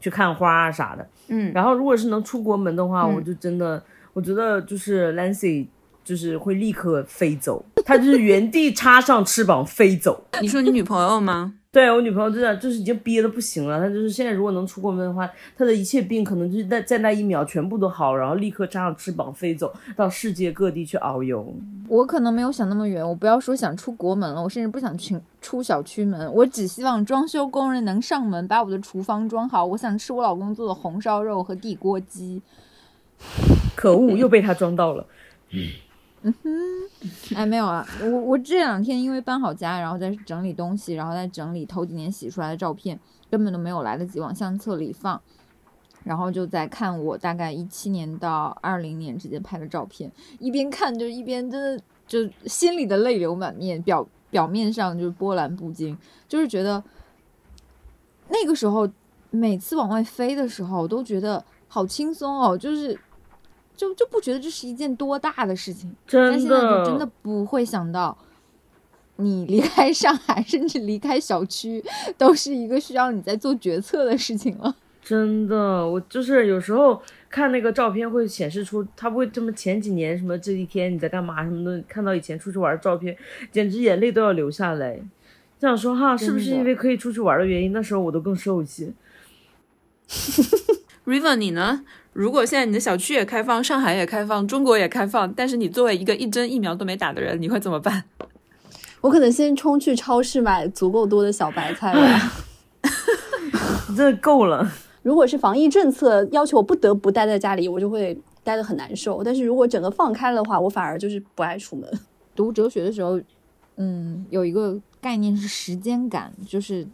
去看花啊啥的。嗯，然后如果是能出国门的话，我就真的我觉得就是 Lancy 就是会立刻飞走，他就是原地插上翅膀飞走。你说你女朋友吗？对我女朋友真的就是已经憋的不行了，她就是现在如果能出国门的话，她的一切病可能就是在在那一秒全部都好，然后立刻插上翅膀飞走到世界各地去遨游。我可能没有想那么远，我不要说想出国门了，我甚至不想去出小区门，我只希望装修工人能上门把我的厨房装好，我想吃我老公做的红烧肉和地锅鸡。可恶，又被他装到了。嗯哼，哎，没有啊，我我这两天因为搬好家，然后在整理东西，然后在整理头几年洗出来的照片，根本都没有来得及往相册里放，然后就在看我大概一七年到二零年之间拍的照片，一边看就一边真的就心里的泪流满面，表表面上就是波澜不惊，就是觉得那个时候每次往外飞的时候都觉得好轻松哦，就是。就就不觉得这是一件多大的事情，但现在就真的不会想到，你离开上海，甚至离开小区，都是一个需要你在做决策的事情了。真的，我就是有时候看那个照片，会显示出他不会这么前几年什么这一天你在干嘛什么的，看到以前出去玩的照片，简直眼泪都要流下来。这样说哈，是不是因为可以出去玩的原因？那时候我都更瘦一些。River，你呢？如果现在你的小区也开放，上海也开放，中国也开放，但是你作为一个一针疫苗都没打的人，你会怎么办？我可能先冲去超市买足够多的小白菜吧。这够了。如果是防疫政策要求我不得不待在家里，我就会待得很难受。但是如果整个放开的话，我反而就是不爱出门。读哲学的时候，嗯，有一个概念是时间感，就是。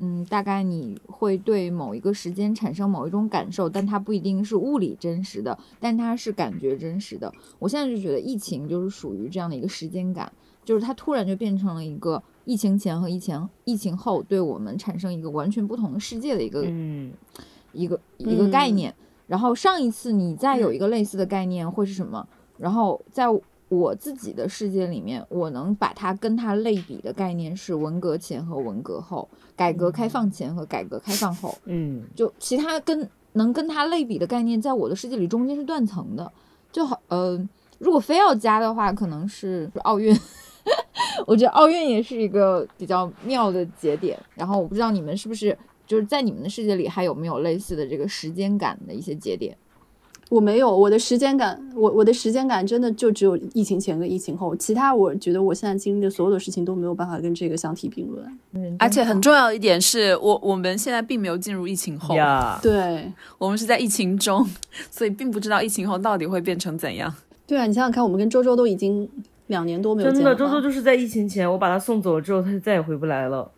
嗯，大概你会对某一个时间产生某一种感受，但它不一定是物理真实的，但它是感觉真实的。我现在就觉得疫情就是属于这样的一个时间感，就是它突然就变成了一个疫情前和疫情疫情后对我们产生一个完全不同的世界的一个嗯一个一个概念。然后上一次你再有一个类似的概念会是什么？然后在。我自己的世界里面，我能把它跟它类比的概念是文革前和文革后，改革开放前和改革开放后。嗯，就其他跟能跟它类比的概念，在我的世界里中间是断层的。就好，呃，如果非要加的话，可能是奥运。我觉得奥运也是一个比较妙的节点。然后我不知道你们是不是就是在你们的世界里还有没有类似的这个时间感的一些节点。我没有我的时间感，我我的时间感真的就只有疫情前跟疫情后，其他我觉得我现在经历的所有的事情都没有办法跟这个相提并论。嗯，而且很重要一点是我我们现在并没有进入疫情后，对，我们是在疫情中，所以并不知道疫情后到底会变成怎样。对啊，你想想看，我们跟周周都已经两年多没有见了。真的，周周就是在疫情前，我把他送走了之后，他就再也回不来了。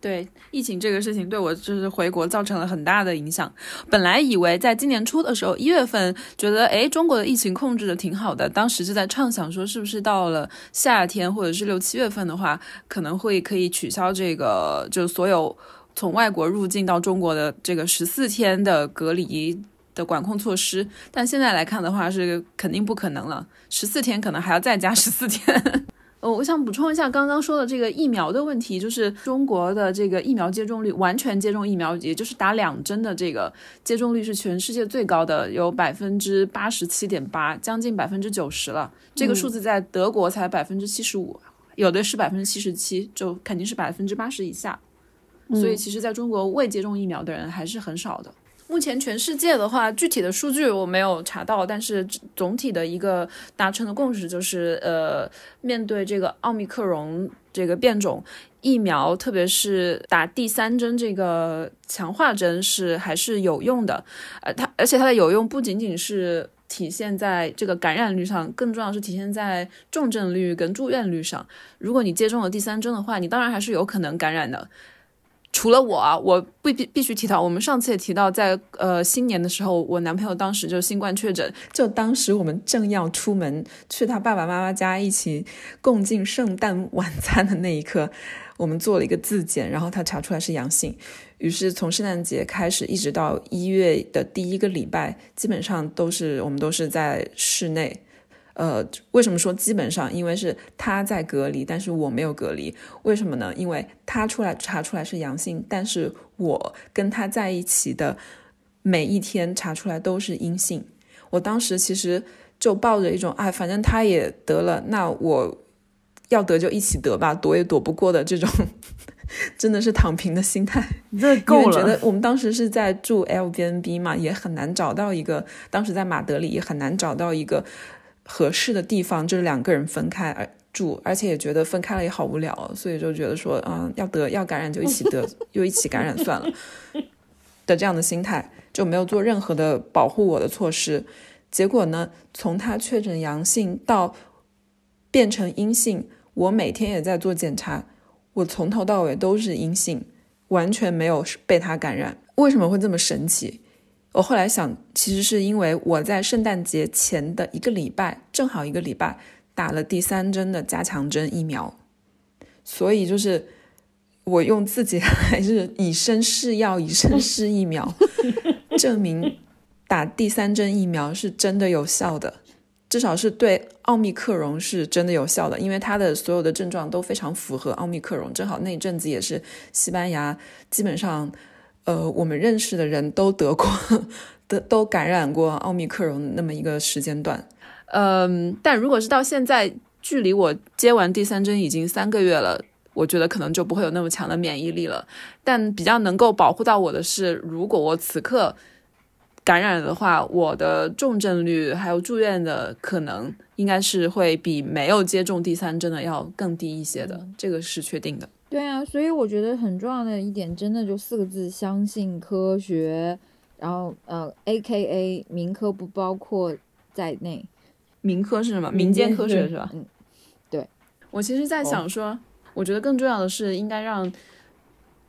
对疫情这个事情，对我就是回国造成了很大的影响。本来以为在今年初的时候，一月份觉得哎，中国的疫情控制的挺好的，当时就在畅想说，是不是到了夏天或者是六七月份的话，可能会可以取消这个，就所有从外国入境到中国的这个十四天的隔离的管控措施。但现在来看的话，是肯定不可能了，十四天可能还要再加十四天。呃，我想补充一下刚刚说的这个疫苗的问题，就是中国的这个疫苗接种率，完全接种疫苗，也就是打两针的这个接种率是全世界最高的，有百分之八十七点八，将近百分之九十了。这个数字在德国才百分之七十五，有的是百分之七十七，就肯定是百分之八十以下。所以，其实在中国未接种疫苗的人还是很少的。目前全世界的话，具体的数据我没有查到，但是总体的一个达成的共识就是，呃，面对这个奥密克戎这个变种疫苗，特别是打第三针这个强化针是还是有用的，呃，它而且它的有用不仅仅是体现在这个感染率上，更重要是体现在重症率跟住院率上。如果你接种了第三针的话，你当然还是有可能感染的。除了我，我必必必须提到，我们上次也提到，在呃新年的时候，我男朋友当时就新冠确诊，就当时我们正要出门去他爸爸妈妈家一起共进圣诞晚餐的那一刻，我们做了一个自检，然后他查出来是阳性，于是从圣诞节开始一直到一月的第一个礼拜，基本上都是我们都是在室内。呃，为什么说基本上？因为是他在隔离，但是我没有隔离。为什么呢？因为他出来查出来是阳性，但是我跟他在一起的每一天查出来都是阴性。我当时其实就抱着一种，哎，反正他也得了，那我要得就一起得吧，躲也躲不过的这种，真的是躺平的心态。这够了。觉得我们当时是在住 L B N B 嘛，也很难找到一个，当时在马德里也很难找到一个。合适的地方就是两个人分开而住，而且也觉得分开了也好无聊，所以就觉得说，嗯，要得要感染就一起得，又一起感染算了的这样的心态，就没有做任何的保护我的措施。结果呢，从他确诊阳性到变成阴性，我每天也在做检查，我从头到尾都是阴性，完全没有被他感染。为什么会这么神奇？我后来想，其实是因为我在圣诞节前的一个礼拜，正好一个礼拜打了第三针的加强针疫苗，所以就是我用自己 还是以身试药、以身试疫苗，证明打第三针疫苗是真的有效的，至少是对奥密克戎是真的有效的，因为它的所有的症状都非常符合奥密克戎。正好那阵子也是西班牙，基本上。呃，我们认识的人都得过，得都感染过奥密克戎那么一个时间段。嗯，但如果是到现在，距离我接完第三针已经三个月了，我觉得可能就不会有那么强的免疫力了。但比较能够保护到我的是，如果我此刻感染的话，我的重症率还有住院的可能，应该是会比没有接种第三针的要更低一些的，这个是确定的。对啊，所以我觉得很重要的一点，真的就四个字：相信科学。然后，呃，A K A 民科不包括在内。民科是什么？民间科学是吧？嗯，对。我其实，在想说，我觉得更重要的是，应该让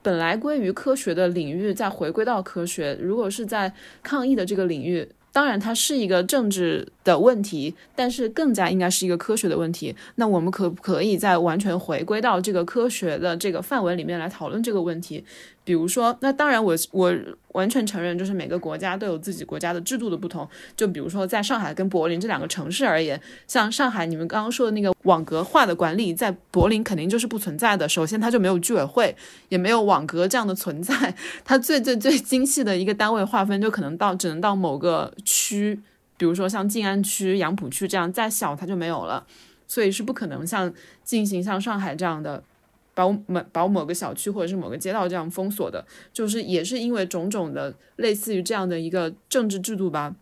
本来归于科学的领域再回归到科学。如果是在抗疫的这个领域。当然，它是一个政治的问题，但是更加应该是一个科学的问题。那我们可不可以再完全回归到这个科学的这个范围里面来讨论这个问题？比如说，那当然，我我完全承认，就是每个国家都有自己国家的制度的不同。就比如说，在上海跟柏林这两个城市而言，像上海，你们刚刚说的那个网格化的管理，在柏林肯定就是不存在的。首先，它就没有居委会，也没有网格这样的存在。它最最最精细的一个单位划分，就可能到只能到某个区，比如说像静安区、杨浦区这样，再小它就没有了。所以是不可能像进行像上海这样的。把某把某个小区或者是某个街道这样封锁的，就是也是因为种种的类似于这样的一个政治制度吧，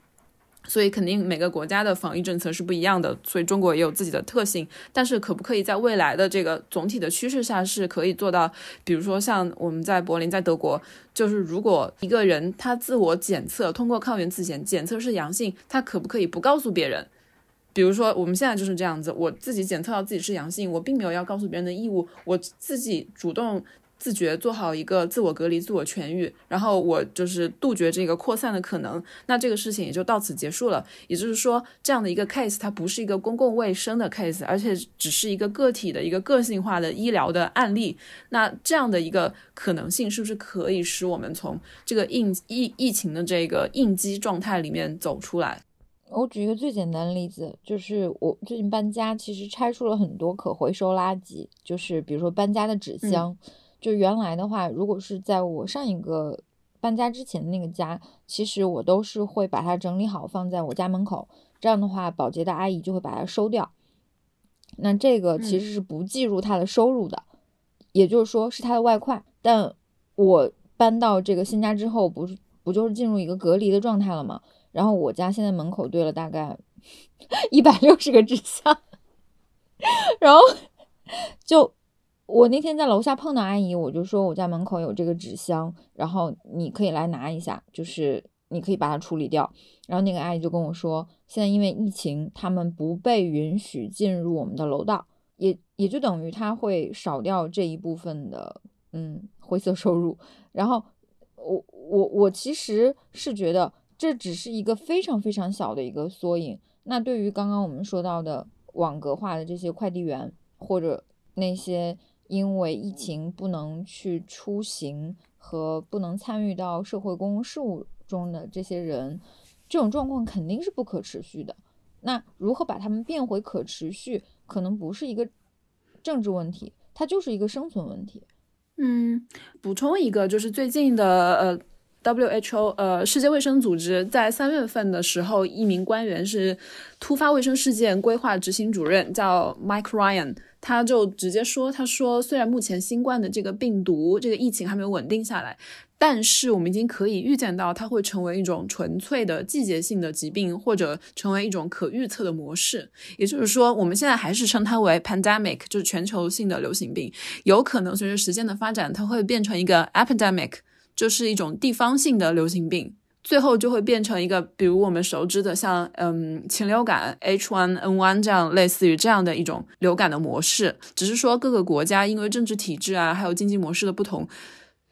所以肯定每个国家的防疫政策是不一样的，所以中国也有自己的特性。但是可不可以在未来的这个总体的趋势下是可以做到？比如说像我们在柏林，在德国，就是如果一个人他自我检测通过抗原自检检测是阳性，他可不可以不告诉别人？比如说，我们现在就是这样子，我自己检测到自己是阳性，我并没有要告诉别人的义务，我自己主动自觉做好一个自我隔离、自我痊愈，然后我就是杜绝这个扩散的可能，那这个事情也就到此结束了。也就是说，这样的一个 case 它不是一个公共卫生的 case，而且只是一个个体的一个个性化的医疗的案例。那这样的一个可能性，是不是可以使我们从这个应疫疫情的这个应激状态里面走出来？我举一个最简单的例子，就是我最近搬家，其实拆出了很多可回收垃圾，就是比如说搬家的纸箱。就原来的话，如果是在我上一个搬家之前的那个家，其实我都是会把它整理好放在我家门口，这样的话保洁的阿姨就会把它收掉。那这个其实是不计入他的收入的，也就是说是他的外快。但我搬到这个新家之后，不是不就是进入一个隔离的状态了吗？然后我家现在门口堆了大概 一百六十个纸箱，然后就我那天在楼下碰到阿姨，我就说我家门口有这个纸箱，然后你可以来拿一下，就是你可以把它处理掉。然后那个阿姨就跟我说，现在因为疫情，他们不被允许进入我们的楼道，也也就等于他会少掉这一部分的嗯灰色收入。然后我我我其实是觉得。这只是一个非常非常小的一个缩影。那对于刚刚我们说到的网格化的这些快递员，或者那些因为疫情不能去出行和不能参与到社会公共事务中的这些人，这种状况肯定是不可持续的。那如何把他们变回可持续，可能不是一个政治问题，它就是一个生存问题。嗯，补充一个，就是最近的呃。WHO，呃，世界卫生组织在三月份的时候，一名官员是突发卫生事件规划执行主任，叫 Mike Ryan，他就直接说，他说，虽然目前新冠的这个病毒这个疫情还没有稳定下来，但是我们已经可以预见到它会成为一种纯粹的季节性的疾病，或者成为一种可预测的模式。也就是说，我们现在还是称它为 pandemic，就是全球性的流行病，有可能随着时间的发展，它会变成一个 epidemic。就是一种地方性的流行病，最后就会变成一个，比如我们熟知的，像嗯禽流感 H1N1 这样类似于这样的一种流感的模式。只是说各个国家因为政治体制啊，还有经济模式的不同，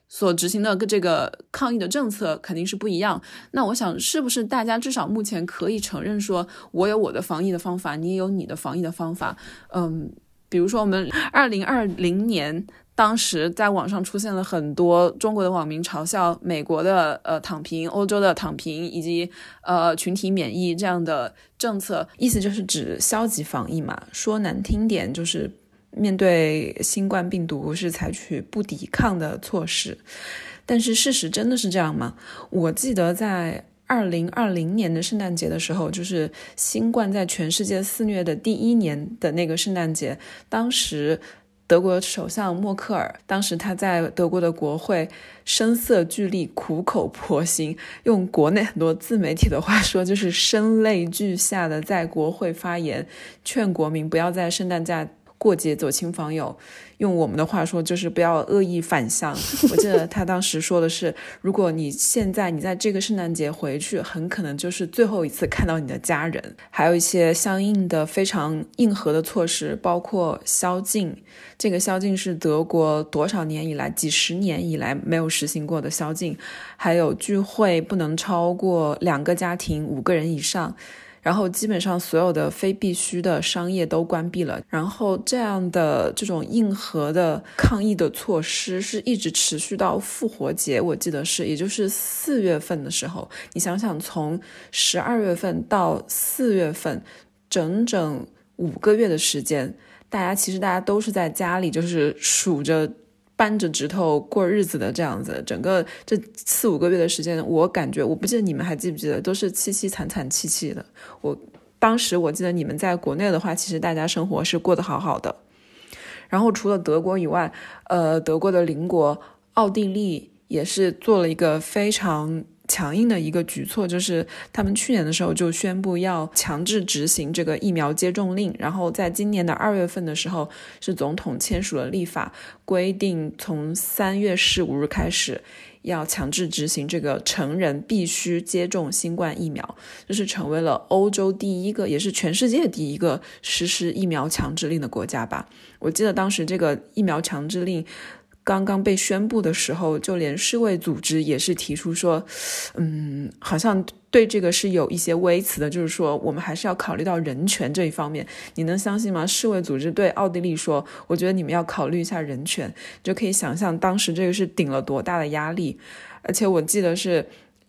所执行的这个抗疫的政策肯定是不一样。那我想，是不是大家至少目前可以承认，说我有我的防疫的方法，你也有你的防疫的方法？嗯，比如说我们二零二零年。当时在网上出现了很多中国的网民嘲笑美国的呃躺平、欧洲的躺平以及呃群体免疫这样的政策，意思就是指消极防疫嘛。说难听点，就是面对新冠病毒是采取不抵抗的措施。但是事实真的是这样吗？我记得在二零二零年的圣诞节的时候，就是新冠在全世界肆虐的第一年的那个圣诞节，当时。德国首相默克尔当时他在德国的国会声色俱厉、苦口婆心，用国内很多自媒体的话说，就是声泪俱下的在国会发言，劝国民不要在圣诞假。过节走亲访友，用我们的话说就是不要恶意反向。我记得他当时说的是，如果你现在你在这个圣诞节回去，很可能就是最后一次看到你的家人。还有一些相应的非常硬核的措施，包括宵禁。这个宵禁是德国多少年以来、几十年以来没有实行过的宵禁。还有聚会不能超过两个家庭五个人以上。然后基本上所有的非必须的商业都关闭了。然后这样的这种硬核的抗疫的措施是一直持续到复活节，我记得是，也就是四月份的时候。你想想，从十二月份到四月份，整整五个月的时间，大家其实大家都是在家里，就是数着。扳着指头过日子的这样子，整个这四五个月的时间，我感觉我不记得你们还记不记得，都是凄凄惨惨戚戚的。我当时我记得你们在国内的话，其实大家生活是过得好好的。然后除了德国以外，呃，德国的邻国奥地利也是做了一个非常。强硬的一个举措就是，他们去年的时候就宣布要强制执行这个疫苗接种令，然后在今年的二月份的时候，是总统签署了立法，规定从三月十五日开始要强制执行这个成人必须接种新冠疫苗，这是成为了欧洲第一个，也是全世界第一个实施疫苗强制令的国家吧。我记得当时这个疫苗强制令。刚刚被宣布的时候，就连世卫组织也是提出说，嗯，好像对这个是有一些微词的，就是说我们还是要考虑到人权这一方面。你能相信吗？世卫组织对奥地利说，我觉得你们要考虑一下人权，就可以想象当时这个是顶了多大的压力。而且我记得是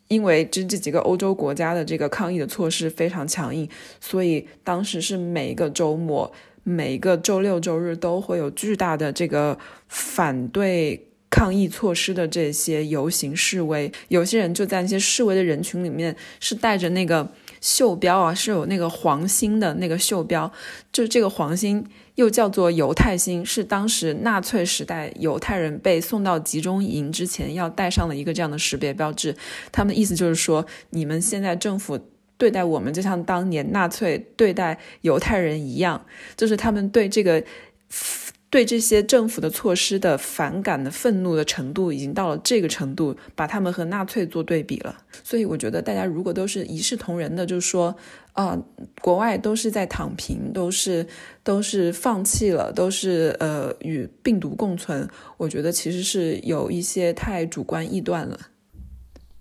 因为这这几个欧洲国家的这个抗议的措施非常强硬，所以当时是每一个周末。每一个周六周日都会有巨大的这个反对抗议措施的这些游行示威，有些人就在那些示威的人群里面是带着那个袖标啊，是有那个黄星的那个袖标，就这个黄星又叫做犹太星，是当时纳粹时代犹太人被送到集中营之前要带上的一个这样的识别标志。他们的意思就是说，你们现在政府。对待我们就像当年纳粹对待犹太人一样，就是他们对这个对这些政府的措施的反感的愤怒的程度已经到了这个程度，把他们和纳粹做对比了。所以我觉得大家如果都是一视同仁的，就是说啊，国外都是在躺平，都是都是放弃了，都是呃与病毒共存，我觉得其实是有一些太主观臆断了。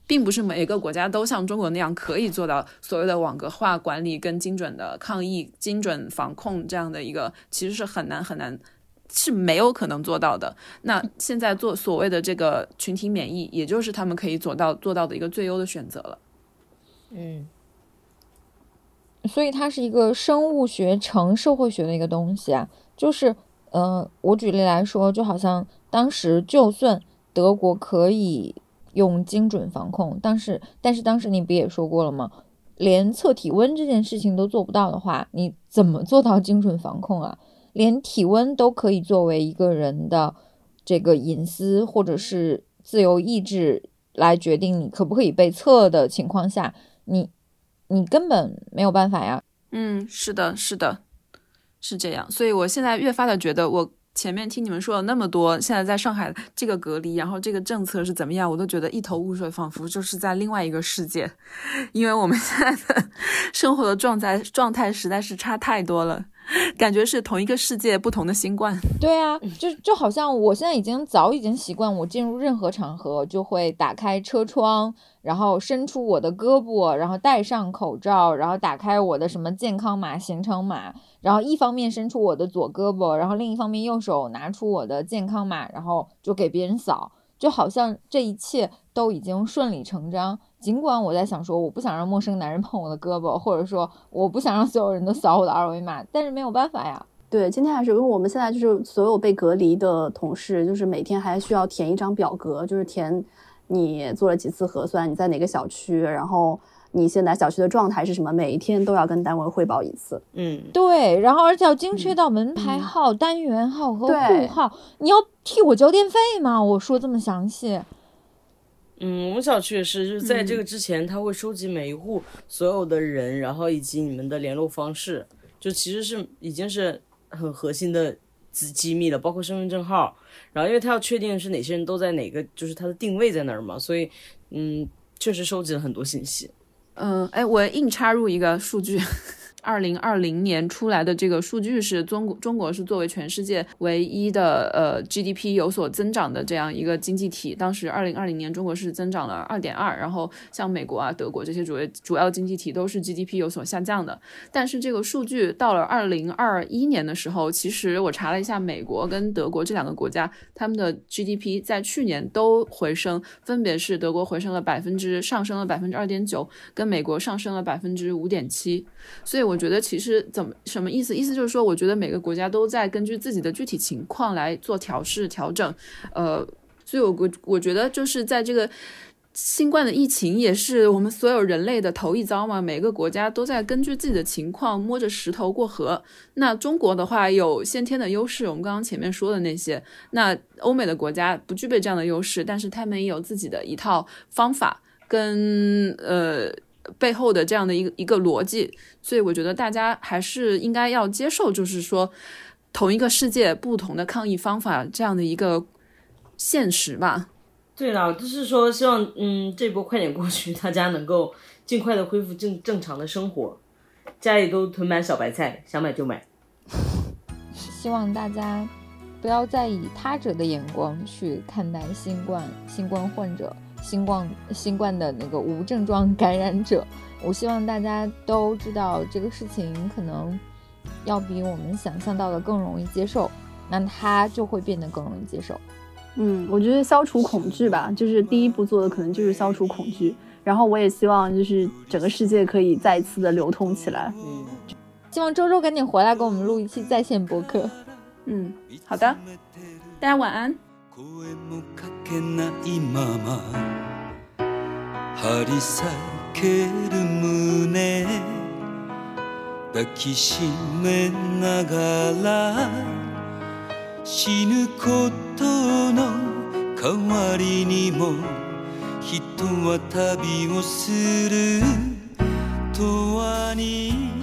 并不是每一个国家都像中国那样可以做到所谓的网格化管理跟精准的抗疫、精准防控这样的一个，其实是很难很难，是没有可能做到的。那现在做所谓的这个群体免疫，也就是他们可以做到做到的一个最优的选择了。嗯，所以它是一个生物学成社会学的一个东西啊，就是呃，我举例来说，就好像当时就算德国可以。用精准防控，但是但是当时你不也说过了吗？连测体温这件事情都做不到的话，你怎么做到精准防控啊？连体温都可以作为一个人的这个隐私或者是自由意志来决定你可不可以被测的情况下，你你根本没有办法呀。嗯，是的，是的，是这样。所以我现在越发的觉得我。前面听你们说了那么多，现在在上海这个隔离，然后这个政策是怎么样，我都觉得一头雾水，仿佛就是在另外一个世界，因为我们现在的 生活的状态状态实在是差太多了。感觉是同一个世界，不同的新冠。对啊，就就好像我现在已经早已经习惯，我进入任何场合就会打开车窗，然后伸出我的胳膊，然后戴上口罩，然后打开我的什么健康码、行程码，然后一方面伸出我的左胳膊，然后另一方面右手拿出我的健康码，然后就给别人扫，就好像这一切都已经顺理成章。尽管我在想说，我不想让陌生男人碰我的胳膊，或者说我不想让所有人都扫我的二维码，但是没有办法呀。对，今天还是因为我们现在就是所有被隔离的同事，就是每天还需要填一张表格，就是填你做了几次核酸，你在哪个小区，然后你现在小区的状态是什么，每一天都要跟单位汇报一次。嗯，对，然后而且要精确到门牌号、单元号和户号。你要替我交电费吗？我说这么详细。嗯，我们小区也是，就是在这个之前，他会收集每一户所有的人，然后以及你们的联络方式，就其实是已经是很核心的机机密了，包括身份证号。然后，因为他要确定是哪些人都在哪个，就是他的定位在哪儿嘛，所以，嗯，确实收集了很多信息。嗯，哎，我硬插入一个数据。二零二零年出来的这个数据是中国，中国是作为全世界唯一的呃 GDP 有所增长的这样一个经济体。当时二零二零年中国是增长了二点二，然后像美国啊、德国这些主要主要经济体都是 GDP 有所下降的。但是这个数据到了二零二一年的时候，其实我查了一下，美国跟德国这两个国家，他们的 GDP 在去年都回升，分别是德国回升了百分之上升了百分之二点九，跟美国上升了百分之五点七。所以我。我觉得其实怎么什么意思？意思就是说，我觉得每个国家都在根据自己的具体情况来做调试调整。呃，所以我我我觉得就是在这个新冠的疫情也是我们所有人类的头一遭嘛。每个国家都在根据自己的情况摸着石头过河。那中国的话有先天的优势，我们刚刚前面说的那些。那欧美的国家不具备这样的优势，但是他们也有自己的一套方法跟呃。背后的这样的一个一个逻辑，所以我觉得大家还是应该要接受，就是说同一个世界不同的抗疫方法这样的一个现实吧。对了，就是说希望嗯这波快点过去，大家能够尽快的恢复正正常的生活，家里都囤满小白菜，想买就买。希望大家不要再以他者的眼光去看待新冠新冠患者、新冠新冠的那个无症状感染者。我希望大家都知道这个事情可能要比我们想象到的更容易接受，那他就会变得更容易接受。嗯，我觉得消除恐惧吧，就是第一步做的可能就是消除恐惧。然后我也希望就是整个世界可以再一次的流通起来。嗯，希望周周赶紧回来给我们录一期在线播客。嗯，好的，大家晚安。声もかけないまま張り裂ける胸抱きしめながら死ぬことの代わりにも人は旅をする永遠に。